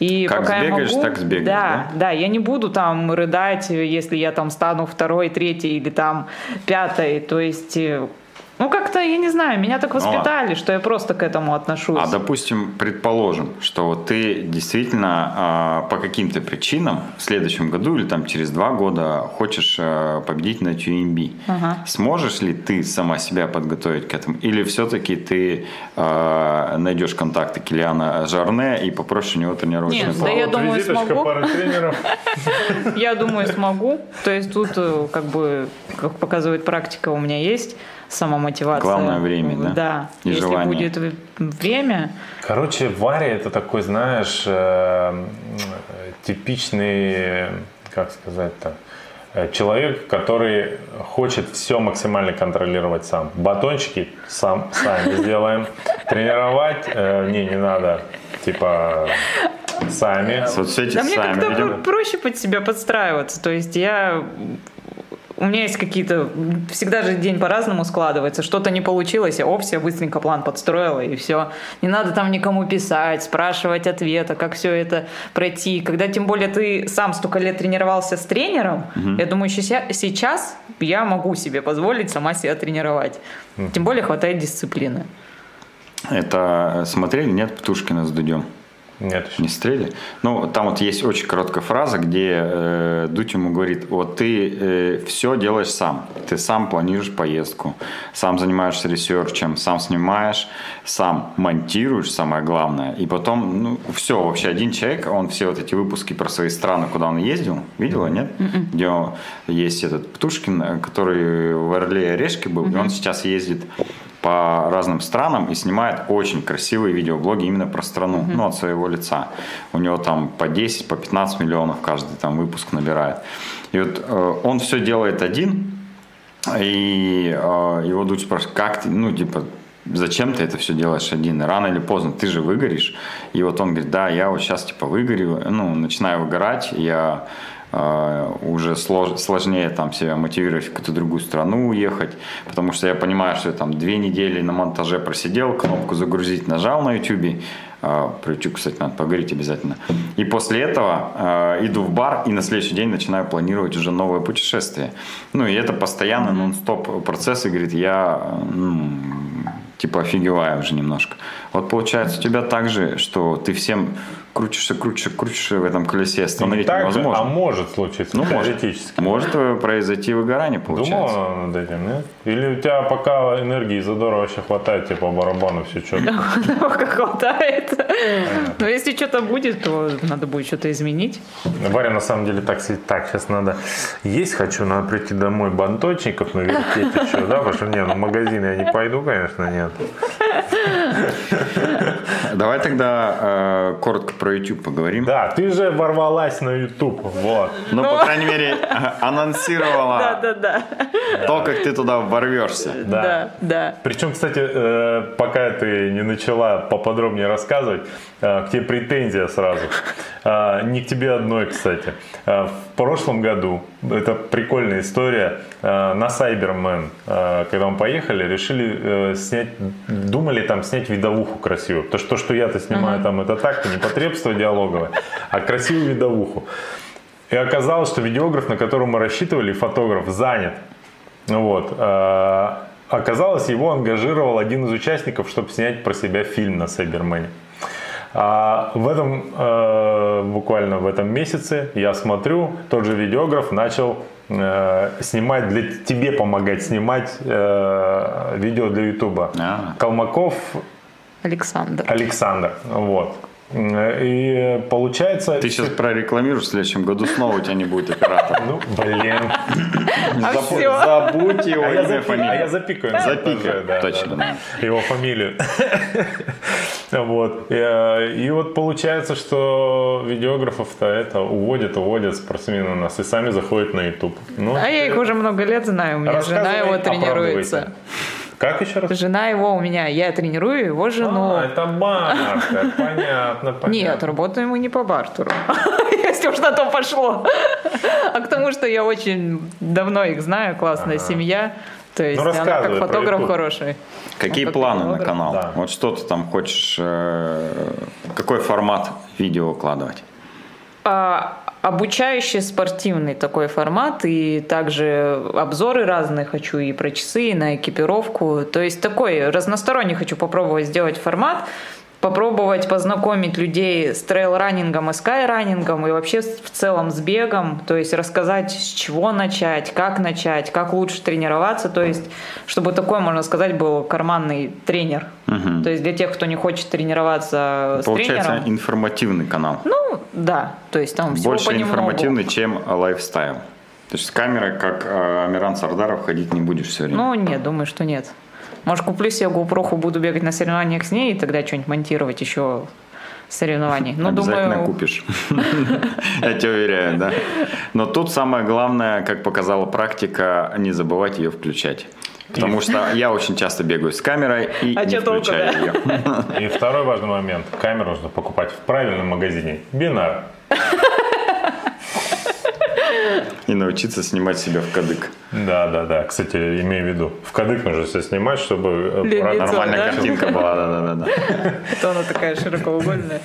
Speaker 1: И
Speaker 2: Как
Speaker 1: пока
Speaker 2: сбегаешь,
Speaker 1: я могу,
Speaker 2: так сбегаешь,
Speaker 1: да,
Speaker 2: да?
Speaker 1: да, я не буду там рыдать, если я там стану второй, третий или там пятой. То есть, э, ну как-то, я не знаю, меня так воспитали, что я просто к этому отношусь.
Speaker 2: А допустим, предположим, что вот ты действительно а, по каким-то причинам в следующем году или там через два года хочешь а, победить на TUMB.
Speaker 1: Ага.
Speaker 2: Сможешь ли ты сама себя подготовить к этому? Или все-таки ты а, найдешь контакты Килиана Жарне и попросишь у него тренировочный
Speaker 1: Нет,
Speaker 2: план?
Speaker 1: да я
Speaker 3: Вот
Speaker 1: думаю, смогу. Я думаю, смогу. То есть тут, э, как бы, как показывает практика, у меня есть самомотивация.
Speaker 2: Главное время, да?
Speaker 1: Да.
Speaker 2: И
Speaker 1: Если
Speaker 2: желание.
Speaker 1: будет время,
Speaker 3: Короче, Варя это такой, знаешь, э, э, типичный, как сказать-то, э, человек, который хочет все максимально контролировать сам. Батончики сам, сами сделаем. Тренировать э, не, не надо. Типа сами.
Speaker 2: Соцсети
Speaker 1: Да мне
Speaker 2: сами,
Speaker 1: как-то
Speaker 2: видимо.
Speaker 1: про- проще под себя подстраиваться. То есть я... У меня есть какие-то... Всегда же день по-разному складывается. Что-то не получилось, я оп, я быстренько план подстроила, и все. Не надо там никому писать, спрашивать ответа, как все это пройти. Когда тем более ты сам столько лет тренировался с тренером, я думаю, сейчас я могу себе позволить сама себя тренировать. Тем более хватает дисциплины.
Speaker 2: Это смотрели, нет, Птушкина с Дудем?
Speaker 3: Нет еще.
Speaker 2: Не стрели? Ну, там вот есть очень короткая фраза, где э, Дудь ему говорит, вот ты все делаешь сам. Ты сам планируешь поездку, сам занимаешься ресерчем, сам снимаешь, сам монтируешь, самое главное. И потом, ну, все, вообще один человек, он все вот эти выпуски про свои страны, куда он ездил, видела, нет? Где он- есть этот Птушкин, э, который в Орле и Орешке был, и он сейчас ездит по разным странам и снимает очень красивые видеоблоги именно про страну, ну, от своего лица. У него там по 10, по 15 миллионов каждый там выпуск набирает. И вот э, он все делает один, и э, его дочь спрашивает, как ты, ну, типа, зачем ты это все делаешь один? Рано или поздно ты же выгоришь. И вот он говорит, да, я вот сейчас типа выгорю, ну, начинаю выгорать, я уже слож- сложнее там себя мотивировать в какую-то другую страну уехать, потому что я понимаю, что я там две недели на монтаже просидел, кнопку загрузить нажал на YouTube, э, про YouTube, кстати, надо поговорить обязательно. И после этого э, иду в бар и на следующий день начинаю планировать уже новое путешествие. Ну и это постоянно нон-стоп процесс, и говорит, я ну, типа офигеваю уже немножко. Вот получается у тебя так же, что ты всем крутишься, крутишься, крутишься в этом колесе, остановить
Speaker 3: так же,
Speaker 2: невозможно.
Speaker 3: а может случиться,
Speaker 2: Ну, может.
Speaker 3: теоретически.
Speaker 2: Может э, произойти выгорание, получается.
Speaker 3: Думала над этим, нет? Или у тебя пока энергии задора вообще хватает, тебе по барабану все что
Speaker 1: Пока хватает. Но если что-то будет, то надо будет что-то изменить.
Speaker 3: Варя на самом деле так сидит, так, сейчас надо есть хочу, надо прийти домой банточников навертеть еще, да, потому что не, ну в магазин я не пойду, конечно, нет.
Speaker 2: Давай тогда э, коротко про YouTube поговорим.
Speaker 3: Да, ты же ворвалась на YouTube, вот.
Speaker 2: Ну, по крайней мере, анонсировала
Speaker 1: Да-да-да.
Speaker 2: то, как ты туда ворвешься.
Speaker 3: Да.
Speaker 1: Да, да.
Speaker 3: Причем, кстати, э, пока ты не начала поподробнее рассказывать, э, к тебе претензия сразу. Э, Не к тебе одной, кстати. В прошлом году, это прикольная история, э, на Cyberman, э, когда мы поехали, решили э, снять, думали там снять видовуху красивую. Потому что то, что я-то снимаю там, это так, непотребство диалоговое, а красивую видовуху. И оказалось, что видеограф, на которого мы рассчитывали, фотограф, занят. Ну Вот. Оказалось, его ангажировал один из участников, чтобы снять про себя фильм на Сайбермене. А в этом, э, буквально в этом месяце, я смотрю, тот же видеограф начал э, снимать, для тебе помогать снимать э, видео для Ютуба.
Speaker 2: А.
Speaker 3: Колмаков
Speaker 1: Александр.
Speaker 3: Александр. Вот. И получается...
Speaker 2: Ты сейчас прорекламируешь, в следующем году снова у тебя не будет оператора.
Speaker 3: Ну, блин.
Speaker 1: А
Speaker 2: Забудь- его
Speaker 3: А я,
Speaker 2: имя,
Speaker 3: запи- а я
Speaker 2: фамилию.
Speaker 3: запикаю.
Speaker 2: Запикай,
Speaker 3: Да,
Speaker 2: точно.
Speaker 3: Его фамилию. Вот. И, э, И вот получается, что видеографов-то это уводят, уводят спортсмены у нас и сами заходят на YouTube. Ну,
Speaker 1: А я их уже много лет знаю, у меня жена его тренируется.
Speaker 3: Как еще раз?
Speaker 1: Жена его у меня, я тренирую его жену.
Speaker 3: А, это бартер, понятно, понятно.
Speaker 1: Нет, работаем мы не по бартеру. Если уж на то пошло. А к тому, что я очень давно их знаю, классная семья. То есть
Speaker 3: Ну,
Speaker 1: она как фотограф хороший.
Speaker 2: Какие
Speaker 1: Он
Speaker 2: планы на
Speaker 1: фотограф.
Speaker 2: канал?
Speaker 3: Да.
Speaker 2: Вот что ты там хочешь, э, какой формат видео выкладывать?
Speaker 1: А, обучающий спортивный такой формат, и также обзоры разные хочу и про часы, и на экипировку. То есть такой разносторонний хочу попробовать сделать формат, попробовать познакомить людей с трейл-раннингом и скай-раннингом, и вообще с- в целом с бегом, то есть рассказать, с чего начать, как начать, как лучше тренироваться, то есть чтобы такой, можно сказать, был карманный тренер.
Speaker 2: Мгм.
Speaker 1: То есть для тех, кто не хочет тренироваться с
Speaker 2: Получается
Speaker 1: тренером.
Speaker 2: информативный канал.
Speaker 1: Ну, да, то есть там всего
Speaker 2: Больше
Speaker 1: понемногу.
Speaker 2: информативный, чем lifestyle. То есть с камерой, как э, Амиран Сардаров, ходить не будешь все время.
Speaker 1: Ну, нет, думаю, что нет. Может, куплю себе GoPro, буду бегать на соревнованиях с ней, и тогда что-нибудь монтировать еще соревнований. Ну,
Speaker 2: Обязательно
Speaker 1: думаю,
Speaker 2: купишь. Я тебя уверяю, да. Но тут самое главное, как показала практика, не забывать ее включать. Потому что я очень часто бегаю с камерой и
Speaker 1: А
Speaker 2: не включаю
Speaker 1: да?
Speaker 2: ее.
Speaker 3: И второй важный момент. Камеру нужно покупать в правильном магазине. Бинар.
Speaker 2: И научиться снимать себя в кадык.
Speaker 3: Да, да, да. Кстати, имею в виду. В кадык нужно все снимать, чтобы э,
Speaker 1: Для.
Speaker 2: Нормальная
Speaker 1: да?
Speaker 2: картинка была, да-да-да.
Speaker 1: то она такая широкоугольная.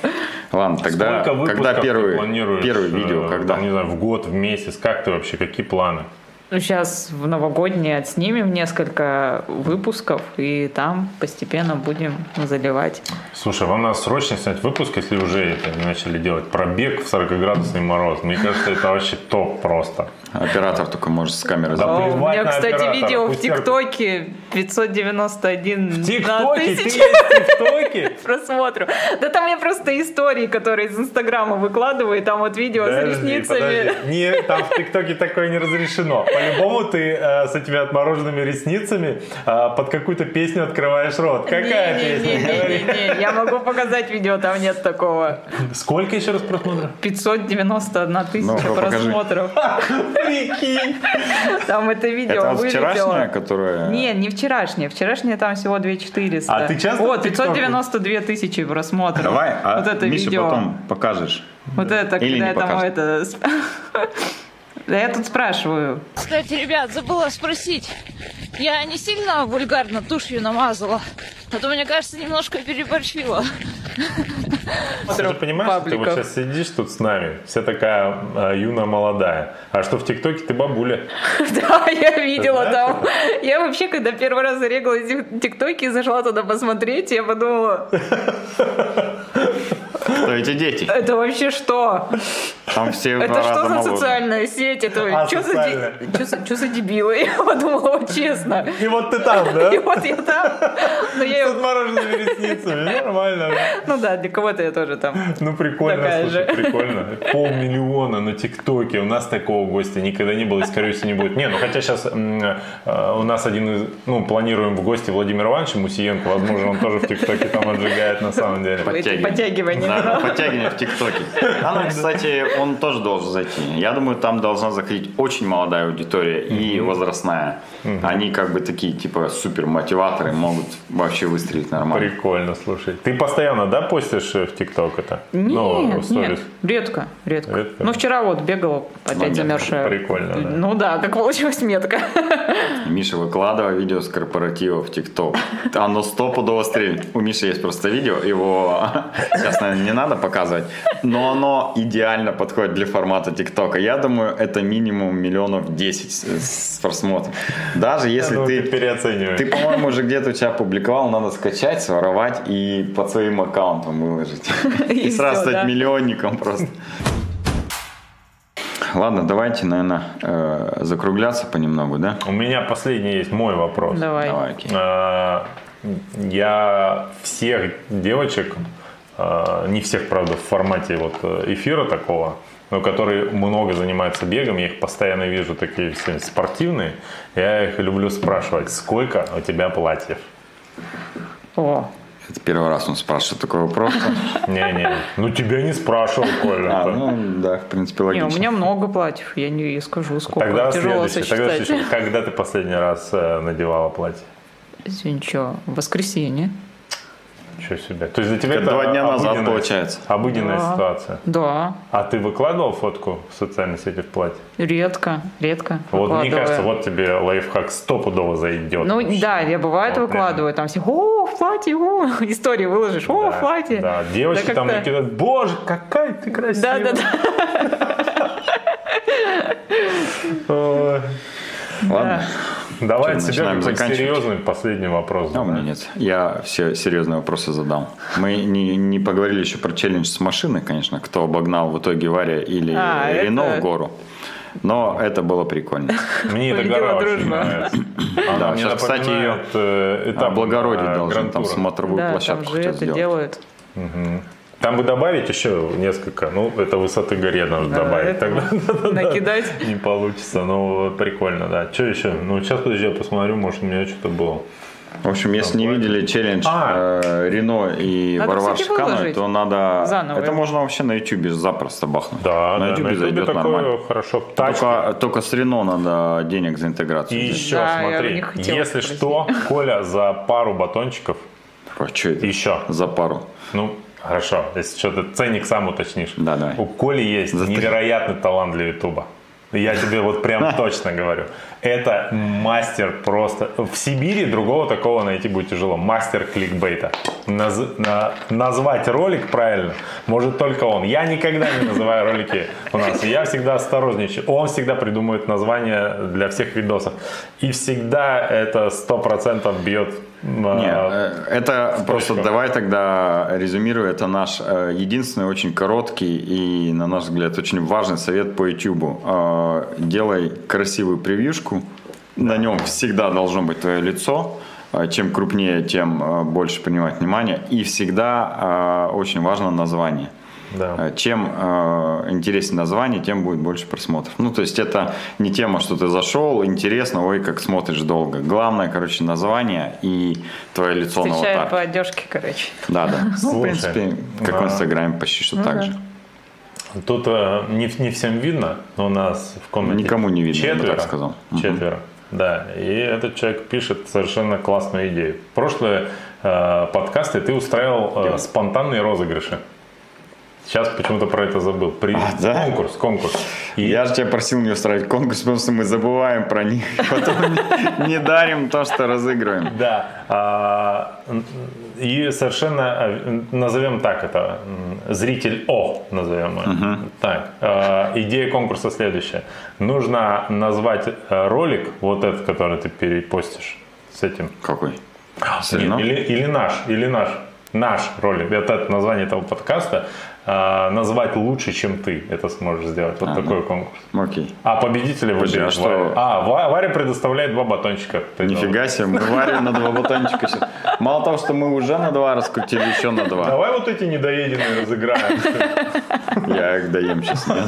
Speaker 2: Ладно, тогда, когда первый, первый видео,
Speaker 3: э,
Speaker 2: когда?
Speaker 3: там, не знаю, в год, в месяц, как ты вообще, какие планы?
Speaker 1: Ну, сейчас в новогодние отснимем несколько выпусков, и там постепенно будем заливать.
Speaker 3: Слушай, вам надо срочно снять выпуск, если уже это не начали делать. Пробег в 40-градусный мороз. Мне кажется, это вообще топ просто.
Speaker 2: Оператор только может с камеры
Speaker 3: Да
Speaker 1: О,
Speaker 2: забыть.
Speaker 1: у меня,
Speaker 3: на
Speaker 1: кстати,
Speaker 3: оператора,
Speaker 1: видео в. ТикТоке 591
Speaker 3: В
Speaker 1: на
Speaker 3: ТикТоке? Ты
Speaker 1: тысячу
Speaker 3: есть в ТикТоке?
Speaker 1: просмотров. Да там я просто истории, которые из Инстаграма выкладываю, и там вот видео с ресницами.
Speaker 3: подожди. Не, там в ТикТоке такое не разрешено. По-любому ты э, с этими отмороженными ресницами э, под какую-то песню открываешь рот. Какая песня?
Speaker 1: Не-не-не, я могу показать видео, там нет такого.
Speaker 3: Сколько еще раз просмотров?
Speaker 1: 591 тысяча
Speaker 2: Ну-ка, покажи.
Speaker 1: просмотров.
Speaker 3: Прикинь.
Speaker 1: Там это видео
Speaker 2: Это
Speaker 1: вылетело.
Speaker 2: вчерашняя, которая...
Speaker 1: Не, не вчерашняя. Вчерашняя там всего 2400.
Speaker 3: А ты часто
Speaker 1: Вот,
Speaker 3: в ТикТоке?
Speaker 1: 592 тысячи просмотров.
Speaker 2: Давай, а
Speaker 1: вот это
Speaker 2: Миша
Speaker 1: видео.
Speaker 2: потом покажешь.
Speaker 1: Вот это,
Speaker 2: Или
Speaker 1: когда я там это... Да я тут спрашиваю.
Speaker 5: Кстати, ребят, забыла спросить. Я не сильно вульгарно тушью намазала? А то, мне кажется, немножко переборщила.
Speaker 3: Ты же понимаешь, что ты вот
Speaker 1: пабликов.
Speaker 3: сейчас сидишь тут с нами, вся такая э, юная молодая, а что в ТикТоке ты бабуля.
Speaker 1: Да, я видела там. Я вообще, когда первый раз зарегалась в ТикТоке и зашла туда посмотреть, я подумала,
Speaker 2: Кто эти дети?
Speaker 1: Это вообще что?
Speaker 2: Там все
Speaker 1: Это что за социальная сеть? Это
Speaker 3: А,
Speaker 1: что за, за дебилы? Я подумала, вот честно.
Speaker 3: И вот ты там, да?
Speaker 1: И вот я там. Но я,
Speaker 3: С отмороженными ресницами. Нормально. да?
Speaker 1: ну да, для кого-то я тоже там.
Speaker 3: Ну, прикольно,
Speaker 1: Такая
Speaker 3: слушай,
Speaker 1: же.
Speaker 3: прикольно. Полмиллиона на ТикТоке. У нас такого гостя никогда не было и, скорее всего, не будет. Не, ну хотя сейчас у нас один из, ну, планируем в гости Владимир Иванович Мусиенко. Возможно, он тоже в ТикТоке там отжигает на самом деле.
Speaker 1: Эти подтягивания.
Speaker 2: Да, подтягивание в ТикТоке. Там, кстати, он тоже должен зайти. Я думаю, там должна заходить очень молодая аудитория и возрастная. Они как бы такие, типа, супер мотиваторы, могут вообще выстрелить нормально.
Speaker 3: Прикольно, слушай. Ты постоянно, да, постишь э, в ТикТок это? Ну, в
Speaker 1: Нет, нет,
Speaker 3: сторис?
Speaker 1: редко, редко.
Speaker 3: Редко?
Speaker 1: Ну, вчера вот бегала, опять
Speaker 2: Момент.
Speaker 1: замерзшая.
Speaker 3: Прикольно, да.
Speaker 1: Ну да, как получилась метка.
Speaker 2: Миша, выкладывай видео с корпоратива в ТикТок. Оно стопудово стрельнет. У Миши есть просто видео, его сейчас, наверное, не надо показывать, но оно идеально подходит для формата ТикТока. Я думаю, это минимум миллионов 10 с, просмотром. Даже если
Speaker 3: Ну, ты
Speaker 2: ты...
Speaker 3: переоцениваешь.
Speaker 2: Ты, по-моему, уже где-то у тебя публиковал, надо скачать, своровать и под своим аккаунтом выложить.
Speaker 1: И
Speaker 2: сразу стать миллионником просто. Ладно, давайте, наверное, э, закругляться понемногу, да?
Speaker 3: У меня последний есть мой вопрос.
Speaker 1: Давай.
Speaker 2: Давай.
Speaker 3: А, Я всех девочек, а, не всех, правда, в формате вот э, эфира такого, но которые много занимаются бегом, я их постоянно вижу такие все спортивные, я их люблю спрашивать, сколько у тебя платьев?
Speaker 1: О,
Speaker 2: Это первый раз он спрашивает такой вопрос.
Speaker 3: Не-не, ну тебя не спрашивал, Коля.
Speaker 2: А, ну да, в принципе,
Speaker 1: не,
Speaker 2: логично.
Speaker 1: у меня много платьев, я не скажу, сколько.
Speaker 3: Тогда
Speaker 1: Тяжело
Speaker 3: следующий, тогда
Speaker 1: сосчитать.
Speaker 3: следующий. Когда ты последний раз э, надевала платье?
Speaker 1: Сегодня что, воскресенье?
Speaker 3: Ничего себе. То есть для тебя
Speaker 2: Это
Speaker 3: это
Speaker 2: два дня назад,
Speaker 3: обыденная-
Speaker 2: получается.
Speaker 3: Обыденная
Speaker 1: Да.
Speaker 3: ситуация.
Speaker 1: Да,
Speaker 3: А ты выкладывал фотку в социальной сети в платье?
Speaker 1: редко, редко.
Speaker 3: Вот мне кажется, вот тебе лайфхак стопудово зайдет.
Speaker 1: Ну
Speaker 3: вообще.
Speaker 1: да, я бывает
Speaker 3: Вот
Speaker 1: выкладываю, там все, о, в платье, о, истории выложишь, о,
Speaker 3: Да,
Speaker 1: в платье.
Speaker 3: Да, девочки
Speaker 1: Да
Speaker 3: там накидают, боже, какая ты красивая.
Speaker 1: Да, да, да.
Speaker 2: Ладно.
Speaker 3: Давай
Speaker 2: Что,
Speaker 3: от себя
Speaker 2: заканчивать?
Speaker 3: серьезный последний вопрос.
Speaker 2: А у меня нет. Я все серьезные вопросы задам. Мы не, не поговорили еще про челлендж с машиной, конечно, кто обогнал в итоге Варя или
Speaker 1: А,
Speaker 2: Рено
Speaker 1: это-
Speaker 2: в гору. Но это было прикольно.
Speaker 3: Мне эта
Speaker 1: Победила
Speaker 3: гора очень нравится.
Speaker 2: Да,
Speaker 3: мне
Speaker 2: сейчас, кстати,
Speaker 3: напоминает, э,
Speaker 2: Благородие
Speaker 3: на
Speaker 2: должен там смотровую
Speaker 1: Да, там
Speaker 2: площадку
Speaker 1: же
Speaker 2: хотят
Speaker 1: это
Speaker 2: сделать.
Speaker 1: делают.
Speaker 3: Там бы добавить еще несколько, ну, это высоты горе нужно
Speaker 1: Да,
Speaker 3: добавить. Тогда
Speaker 1: Накидать.
Speaker 3: не получится, ну, прикольно, да. Что еще? Ну, сейчас, подожди, я посмотрю, может, у меня что-то было.
Speaker 2: В общем, если не видели челлендж
Speaker 3: А.
Speaker 2: э, Рено и
Speaker 1: Надо,
Speaker 2: Варвар
Speaker 1: выложить.
Speaker 2: то надо...
Speaker 1: Заново
Speaker 2: Это можно вообще на YouTube запросто бахнуть.
Speaker 3: Да,
Speaker 2: на
Speaker 3: да, Ютубе
Speaker 2: зайдет
Speaker 3: такое
Speaker 2: нормально.
Speaker 3: хорошо.
Speaker 2: Только, только с Рено надо денег за интеграцию.
Speaker 3: И
Speaker 2: взять.
Speaker 3: еще,
Speaker 1: Да,
Speaker 3: смотри, если
Speaker 1: спросить.
Speaker 3: что, Коля за пару батончиков,
Speaker 2: А что это?
Speaker 3: еще,
Speaker 2: За пару.
Speaker 3: ну, хорошо, если что-то ценник сам уточнишь.
Speaker 2: Да, давай.
Speaker 3: У Коли есть
Speaker 2: За три.
Speaker 3: невероятный талант для Ютуба. Я тебе вот прям точно говорю. Это мастер просто. В Сибири другого такого найти будет тяжело. Мастер кликбейта. Наз- на- назвать ролик правильно может только он. Я никогда не называю ролики у нас. Я всегда осторожничаю. Он всегда придумывает название для всех видосов. И всегда это сто процентов бьет.
Speaker 2: Не, э, это просто давай тогда резюмирую. Это наш э, единственный очень короткий и, на наш взгляд, очень важный совет по YouTube. Э, Делай красивую превьюшку. На нем всегда должно быть твое лицо. Чем крупнее, тем больше принимать внимание. И всегда очень важно название.
Speaker 3: Да.
Speaker 2: Э, Чем э, интереснее название, тем будет больше просмотров. Ну, то есть это не тема, что ты зашел, интересно, ой, как смотришь долго. Главное, короче, название и твое лицо на
Speaker 1: Встречаю по
Speaker 2: аватарке.
Speaker 1: одежке, короче.
Speaker 2: Да, да. Ну, в принципе, как в
Speaker 3: а,
Speaker 2: Инстаграме почти что
Speaker 1: ну
Speaker 2: так
Speaker 1: да.
Speaker 2: же.
Speaker 3: Тут э, не, не всем видно, но у нас в комнате
Speaker 2: Никому не видно, я бы
Speaker 3: четверо,
Speaker 2: так сказал.
Speaker 3: Четверо, да. И этот человек пишет совершенно классную идею. Прошлые э, подкасты ты устраивал э, спонтанные розыгрыши. Сейчас почему-то про это забыл. При...
Speaker 2: А, да?
Speaker 3: Конкурс, конкурс. И
Speaker 2: Я же тебя просил не устраивать конкурс, потому что мы забываем про них. Потом не- дарим то, что разыгрываем.
Speaker 3: Да. а, И совершенно, э, назовем так это, зритель О, назовем его. Так, а, идея конкурса следующая. Нужно назвать ролик, вот этот, который ты перепостишь с этим.
Speaker 2: Какой?
Speaker 3: Или, или наш, или наш. наш ролик, это, это название этого подкаста, а, назвать лучше, чем ты это сможешь сделать. Вот
Speaker 2: А,
Speaker 3: такой
Speaker 2: ну.
Speaker 3: конкурс.
Speaker 2: Окей.
Speaker 3: А победителя
Speaker 2: Подожди,
Speaker 3: выберет
Speaker 2: а что-
Speaker 3: Варя. А, Ва- Варя предоставляет два батончика.
Speaker 2: Нифига себе, мы варим на два батончика. сейчас. Мало того, что мы уже на два раскрутили, еще на два.
Speaker 3: Давай вот эти недоеденные разыграем.
Speaker 2: Я их доем сейчас, нет?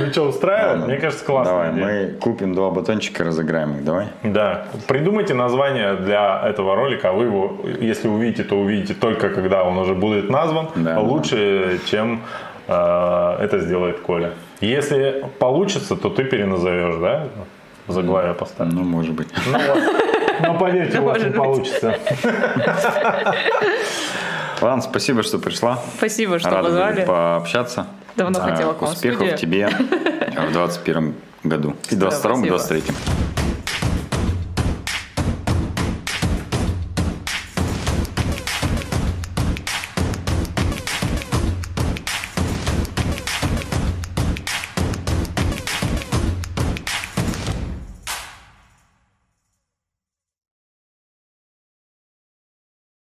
Speaker 3: Ну что, устраивает?
Speaker 2: Ладно.
Speaker 3: Мне кажется, классно.
Speaker 2: Давай, мы купим два батончика, разыграем их, давай.
Speaker 3: Да. Придумайте название для этого ролика, а вы его, если увидите, то увидите только когда он уже будет назван,
Speaker 2: Да,
Speaker 3: лучше, чем э, это сделает Коля. Если получится, то ты переназовешь, да? Заглавие поставь.
Speaker 2: Ну, может быть.
Speaker 3: Ну. Но поверьте, у вас не получится.
Speaker 2: Ладно, спасибо, что пришла.
Speaker 1: Спасибо, что
Speaker 2: Рада
Speaker 1: позвали.
Speaker 2: пообщаться.
Speaker 1: Давно хотела к вам в
Speaker 2: Успехов тебе в 21 году. И 22 и
Speaker 1: спасибо.
Speaker 2: 23